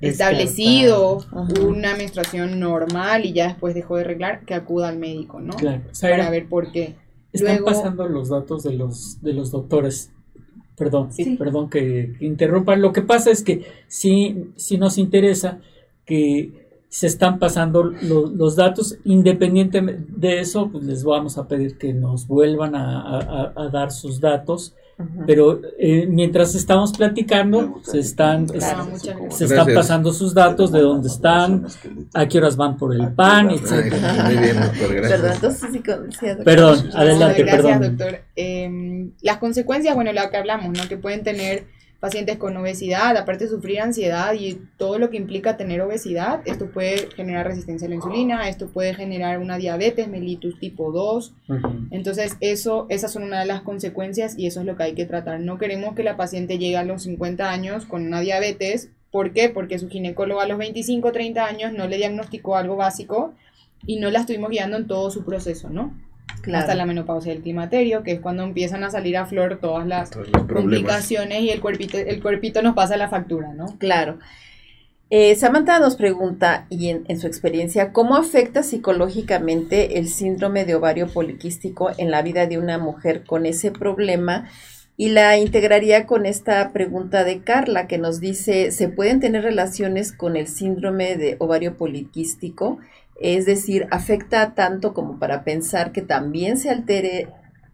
establecido una menstruación normal y ya después dejó de arreglar, que acuda al médico, ¿no? Claro. Para ver por qué. Están pasando los datos de los, de los doctores. Perdón, sí. perdón que, interrumpa. Lo que pasa es que sí, sí nos interesa que se están pasando los datos. Independientemente de eso, pues les vamos a pedir que nos vuelvan a, a dar sus datos pero eh, mientras estamos platicando, se están, se están pasando sus datos de dónde están, a qué horas van por el pan, etc. Perdón, adelante, Gracias, doctor. Em, las consecuencias, bueno, lo que hablamos, ¿no? Que pueden tener pacientes con obesidad, aparte de sufrir ansiedad y todo lo que implica tener obesidad, esto puede generar resistencia a la insulina, esto puede generar una diabetes mellitus tipo 2. Entonces, eso esas son una de las consecuencias y eso es lo que hay que tratar. No queremos que la paciente llegue a los 50 años con una diabetes, ¿por qué? Porque su ginecólogo a los 25 30 años no le diagnosticó algo básico y no la estuvimos guiando en todo su proceso, ¿no? Hasta la menopausia del climaterio, que es cuando empiezan a salir a flor todas las complicaciones y el cuerpito, el cuerpito nos pasa la factura, ¿no? Claro. Eh, Samantha nos pregunta, y en, en, su experiencia, ¿cómo afecta psicológicamente el síndrome de ovario poliquístico en la vida de una mujer con ese problema? Y la integraría con esta pregunta de Carla, que nos dice, ¿se pueden tener relaciones con el síndrome de ovario poliquístico? Es decir, afecta tanto como para pensar que también se altere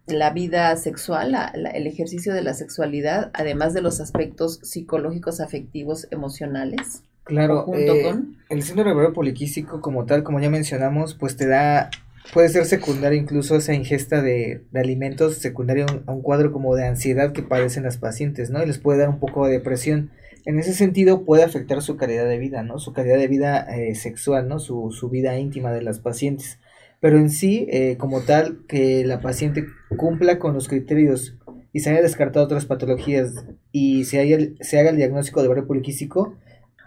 la vida sexual, el ejercicio de la sexualidad, además de los aspectos psicológicos, afectivos, emocionales. Claro, eh, el síndrome ovario poliquístico como tal, como ya mencionamos, pues te da, puede ser secundario incluso esa ingesta de, alimentos secundario a un, cuadro como de ansiedad que padecen las pacientes, ¿no? Y les puede dar un poco de depresión. En ese sentido puede afectar su calidad de vida, ¿no? Su calidad de vida eh, sexual, ¿no? Su, su, vida íntima de las pacientes. Pero en sí, eh, como tal, que la paciente cumpla con los criterios y se haya descartado otras patologías y se, haya, se haga el diagnóstico de ovario poliquístico,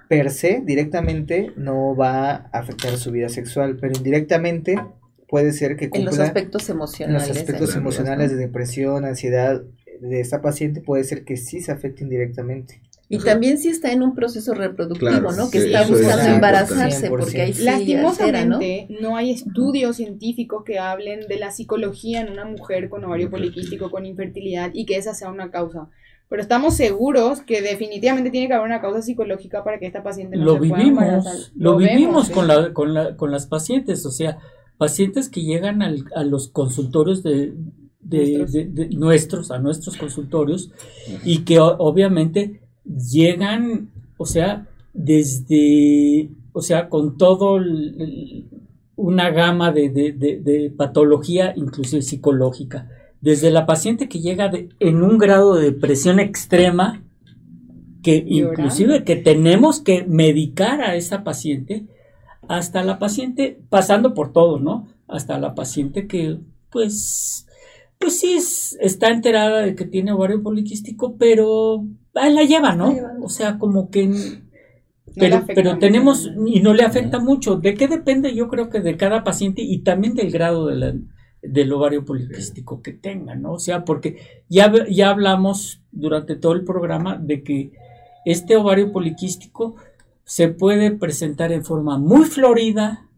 per se, directamente no va a afectar su vida sexual, pero indirectamente puede ser que cumpla... En los aspectos emocionales. En los aspectos emocionales de depresión, ansiedad de esta paciente puede ser que sí se afecte indirectamente. Y también si está en un proceso reproductivo, ¿no? Que está buscando embarazarse, porque ahí sí Lastimosamente, ¿no? hay estudios científicos que hablen de la psicología en una mujer con ovario poliquístico, con infertilidad, y que esa sea una causa. Pero estamos seguros que definitivamente tiene que haber una causa psicológica para que esta paciente no lo se vivimos, pueda embarazar. Lo, vivimos con, la, con, la, con las pacientes, o sea, pacientes que llegan al, a los consultorios de, de, nuestros. a nuestros consultorios, y que obviamente llegan, o sea, desde, o sea, con todo una gama de, patología, inclusive psicológica. Desde la paciente que llega en un grado de depresión extrema, que inclusive que tenemos que medicar a esa paciente, hasta la paciente, pasando por todo, ¿no? Hasta la paciente que, pues, pues sí está enterada de que tiene ovario poliquístico, pero ahí la lleva, ¿no? O sea, como que... pero, pero tenemos, y no le afecta mucho. ¿De qué depende? Yo creo que de cada paciente y también del grado de la, del ovario poliquístico que tenga, ¿no? O sea, porque ya, ya hablamos durante todo el programa de que este ovario poliquístico se puede presentar en forma muy florida,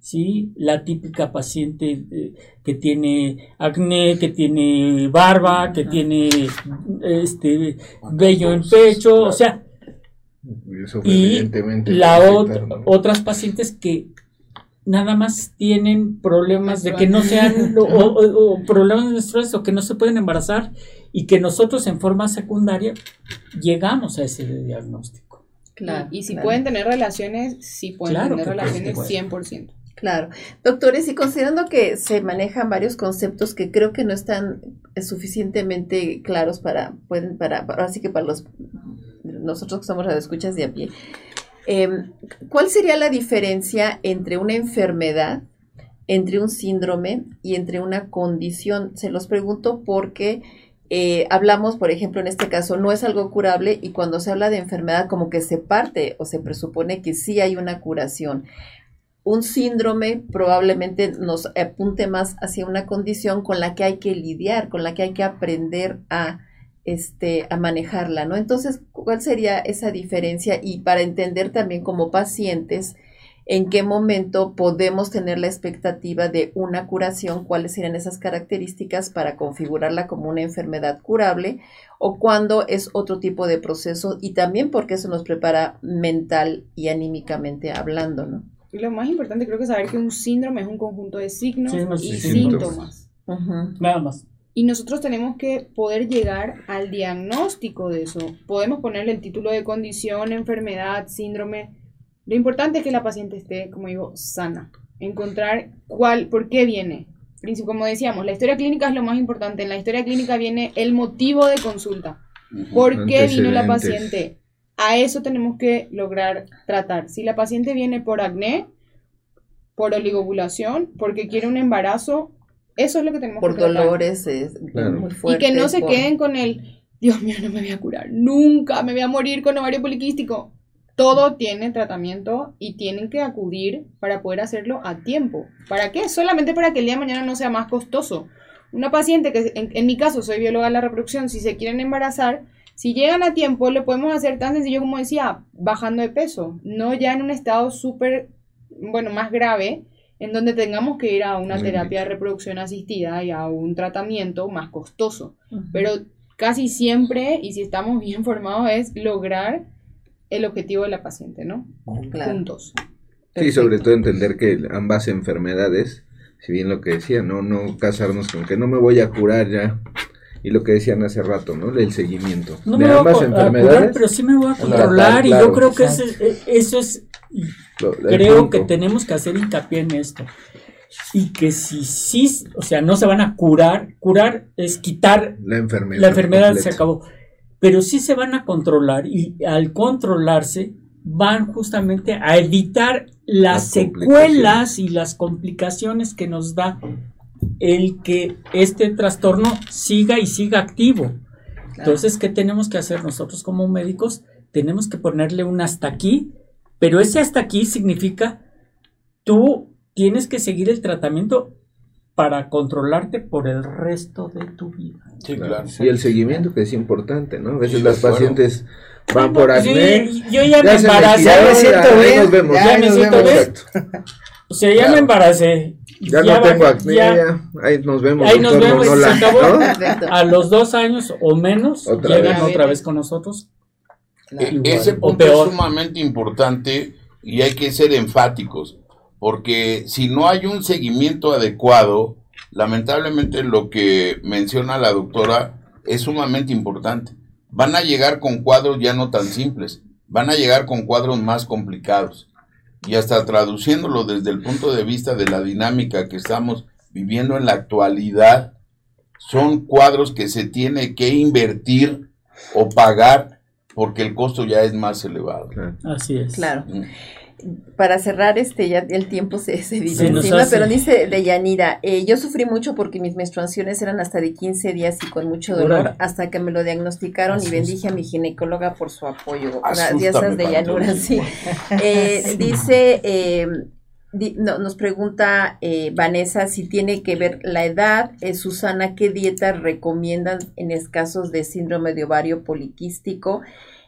¿sí? La típica paciente eh, que tiene acné, que tiene barba, que tiene este vello en pecho, o sea, y la otras pacientes que nada más tienen problemas de que no sean o, problemas menstruales o que no se pueden embarazar y que nosotros en forma secundaria llegamos a ese diagnóstico. Claro, y, si pueden tener relaciones, sí pueden tener relaciones 100%. Claro. Doctores, y considerando que se manejan varios conceptos que creo que no están suficientemente claros para, pueden, para, así que para los nosotros que somos escuchas de a pie, em, ¿cuál sería la diferencia entre una enfermedad, entre un síndrome y entre una condición? Se los pregunto porque eh, hablamos, por ejemplo, en este caso, no es algo curable y cuando se habla de enfermedad como que se parte o se presupone que sí hay una curación un síndrome probablemente nos apunte más hacia una condición con la que hay que lidiar, con la que hay que aprender a, este, a manejarla, ¿no? Entonces, ¿cuál sería esa diferencia? Y para entender también como pacientes, en qué momento podemos tener la expectativa de una curación, cuáles serían esas características para configurarla como una enfermedad curable o cuándo es otro tipo de proceso y también porque eso nos prepara mental y anímicamente hablando, ¿no? Lo más importante creo que es saber que un síndrome es un conjunto de signos y síntomas. Nada más. Y nosotros tenemos que poder llegar al diagnóstico de eso. Podemos ponerle el título de condición, enfermedad, síndrome. Lo importante es que la paciente esté, como digo, sana. Encontrar cuál, por qué viene. Como decíamos, la historia clínica es lo más importante. En la historia clínica viene el motivo de consulta. ¿Por qué vino la paciente? A eso tenemos que lograr tratar. Si la paciente viene por acné, por oligovulación, porque quiere un embarazo, eso es lo que tenemos que tratar. Por dolores es muy fuerte. Y que no se queden con el, Dios mío, no me voy a curar, nunca me voy a morir con ovario poliquístico. Todo tiene tratamiento y tienen que acudir para poder hacerlo a tiempo. ¿Para qué? Solamente para que el día de mañana no sea más costoso. Una paciente que, en, en mi caso, soy bióloga de la reproducción, si se quieren embarazar, si llegan a tiempo, lo podemos hacer tan sencillo como decía, bajando de peso, no ya en un estado súper, bueno, más grave, en donde tengamos que ir a una terapia de reproducción asistida y a un tratamiento más costoso. Pero casi siempre, y si estamos bien formados, es lograr el objetivo de la paciente, ¿no? Juntos. Sí, sobre todo entender que ambas enfermedades, si bien lo que decía, no, no casarnos con que no me voy a curar ya y lo que decían hace rato, ¿no? El seguimiento no de ambas enfermedades. pero sí me voy a controlar y yo creo que e, eso es, creo que tenemos que hacer hincapié en esto. Y que si sí, o sea, no se van a curar, curar es quitar la enfermedad. La enfermedad se acabó. pero sí se van a controlar y al controlarse van justamente a evitar las, secuelas y las complicaciones que nos da el que este trastorno siga y siga activo. Entonces, ¿qué tenemos que hacer nosotros como médicos? Tenemos que ponerle un hasta aquí, pero ese hasta aquí significa tú tienes que seguir el tratamiento para controlarte por el resto de tu vida. Sí, claro. Y el seguimiento que es importante, ¿no? A veces las pacientes van por pues acné. Yo, ya, me embaracé, ya me siento bien. Nos vemos. Ya, me siento bien. O sea, ya me embaracé. Ya, no tengo acné, ya, ahí nos vemos. Ahí nos vemos se acabó. A los dos años o menos llegan otra vez con nosotros. E, ese punto es sumamente importante y hay que ser enfáticos porque si no hay un seguimiento adecuado, lamentablemente lo que menciona la doctora es sumamente importante. Van a llegar con cuadros ya no tan simples, van a llegar con cuadros más complicados. Y hasta traduciéndolo desde el punto de vista de la dinámica que estamos viviendo en la actualidad, son cuadros que se tiene que invertir o pagar porque el costo ya es más elevado. Así es. Claro. Mm para cerrar, este ya el tiempo se, se encima, pero dice de Yanira, eh, yo sufrí mucho porque mis menstruaciones eran hasta de 15 días y con mucho dolor hasta que me lo diagnosticaron y bendije a mi ginecóloga por su apoyo. Gracias de llanura, sí. Eh, dice, eh, nos pregunta Vanessa si tiene que ver la edad. Susana, ¿qué dieta recomiendan en casos de síndrome de ovario poliquístico?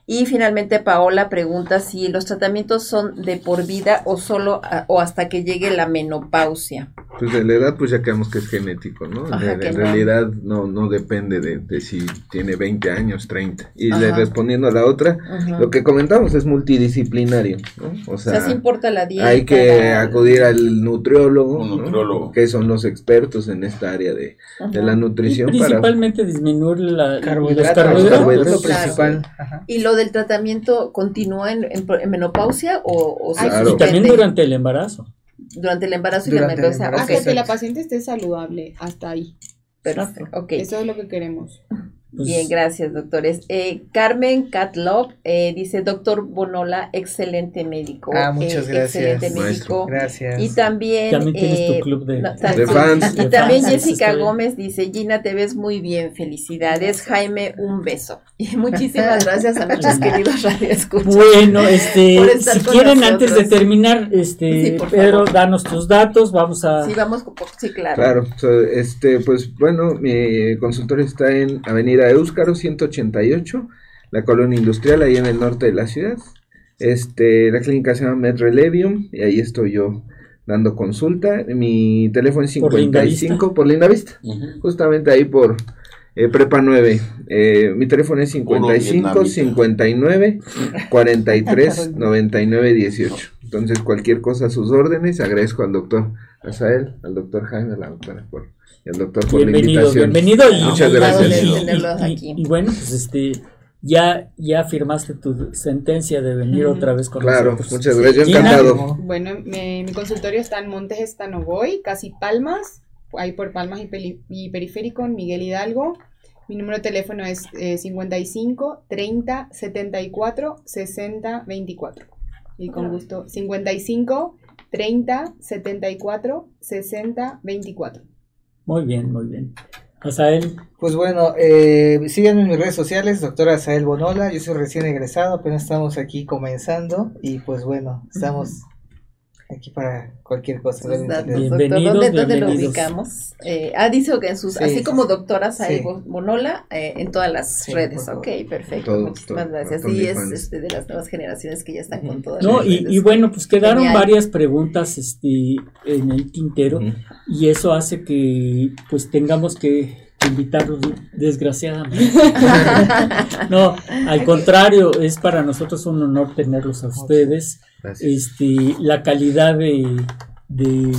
Y finalmente Paola pregunta si los tratamientos son de por vida o solo o hasta que llegue la menopausia. Pues de la edad pues ya creemos que es genético, ¿no? en realidad no, no depende de, si tiene 20 años, 30. Y respondiendo a la otra, lo que comentamos es multidisciplinario, ¿no? O sea, importa la dieta. Hay que acudir al nutriólogo, que son los expertos en esta área de, la nutrición. principalmente disminuir la, carbohidratos, los principal. Y lo del tratamiento continúa en, menopausia o, y también durante el embarazo. Durante el embarazo y la menopausia. Hasta que la paciente esté saludable, hasta ahí. Perfecto. Eso es lo que queremos. Pues Bien, gracias, doctores. Eh, Carmen Catlop eh, dice, doctor Bonola, excelente médico. Ah, muchas eh, gracias. Excelente médico. Gracias. Y también... También tienes tu club de, fans. Y también Jessica Gómez dice, Gina, te ves muy bien, felicidades. Jaime, un beso. Y muchísimas gracias a nuestros queridos radioescuchas. Bueno, este, si quieren, antes de terminar, este, Pedro, danos tus datos, vamos a... Sí, vamos, sí, claro. Claro, este, pues bueno, mi consultorio está en Avenida Euskaro 188, la colonia industrial ahí en el norte de la ciudad. Este, la clínica se llama Medrelevium y ahí estoy yo dando consulta. Mi teléfono es 55 por Linda Vista, justamente ahí por eh, Prepa 9. Eh, mi teléfono es 55 59 43 99 18. Entonces, cualquier cosa a sus órdenes. Agradezco al doctor Azael, al doctor Jaime, a la doctora por el doctor por bienvenido, la invitación. Bienvenido y muchas gracias. Y, bueno, pues este ya ya firmaste tu sentencia de venir otra vez con claro, nosotros. Claro, muchas gracias, encantado. Bueno, mi, consultorio está en Montes Estanovoy, casi Palmas, ahí por Palmas y, Periférico, en Miguel Hidalgo. Mi número de teléfono es 55 30 74 60 24. Y con gusto, 55 30 74 60 24. Muy bien, muy bien. Asael. Pues bueno, eh, síganme en mis redes sociales, doctora Asael Bonola. Yo soy recién egresado, apenas estamos aquí comenzando. Y pues bueno, estamos aquí para cualquier cosa. Bienvenidos, ¿Dónde, ¿Dónde, lo ubicamos? Eh, ah, dice que en sus, así como doctora Sael Bonola, eh, en todas las redes. Ok, perfecto. Muchísimas gracias. Sí, es este, de las nuevas generaciones que ya están con todas no, y, y, bueno, pues quedaron varias preguntas este, en el tintero y eso hace que pues tengamos que invitarlos desgraciadamente. no, al contrario, es para nosotros un honor tenerlos a ustedes. Este, la calidad de, de,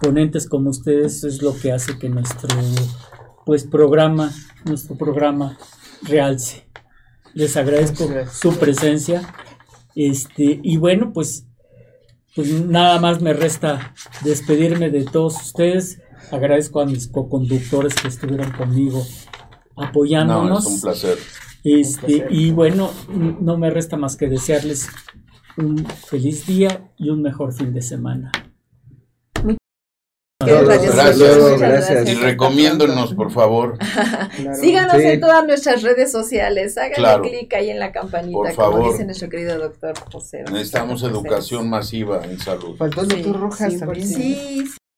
ponentes como ustedes es lo que hace que nuestro pues programa, nuestro programa realce. Les agradezco su presencia. Este, y bueno, pues, pues nada más me resta despedirme de todos ustedes. Agradezco a mis co-conductores que estuvieron conmigo apoyándonos. No, es un placer. Este, y bueno, no me resta más que desearles un feliz día y un mejor fin de semana. Gracias, Y recomiéndonos, por favor. Síganos en todas nuestras redes sociales. Háganle clic ahí en la campanita, por favor. como dice nuestro querido doctor José. Necesitamos educación masiva en salud. Faltó el doctor Rojas también. Sí.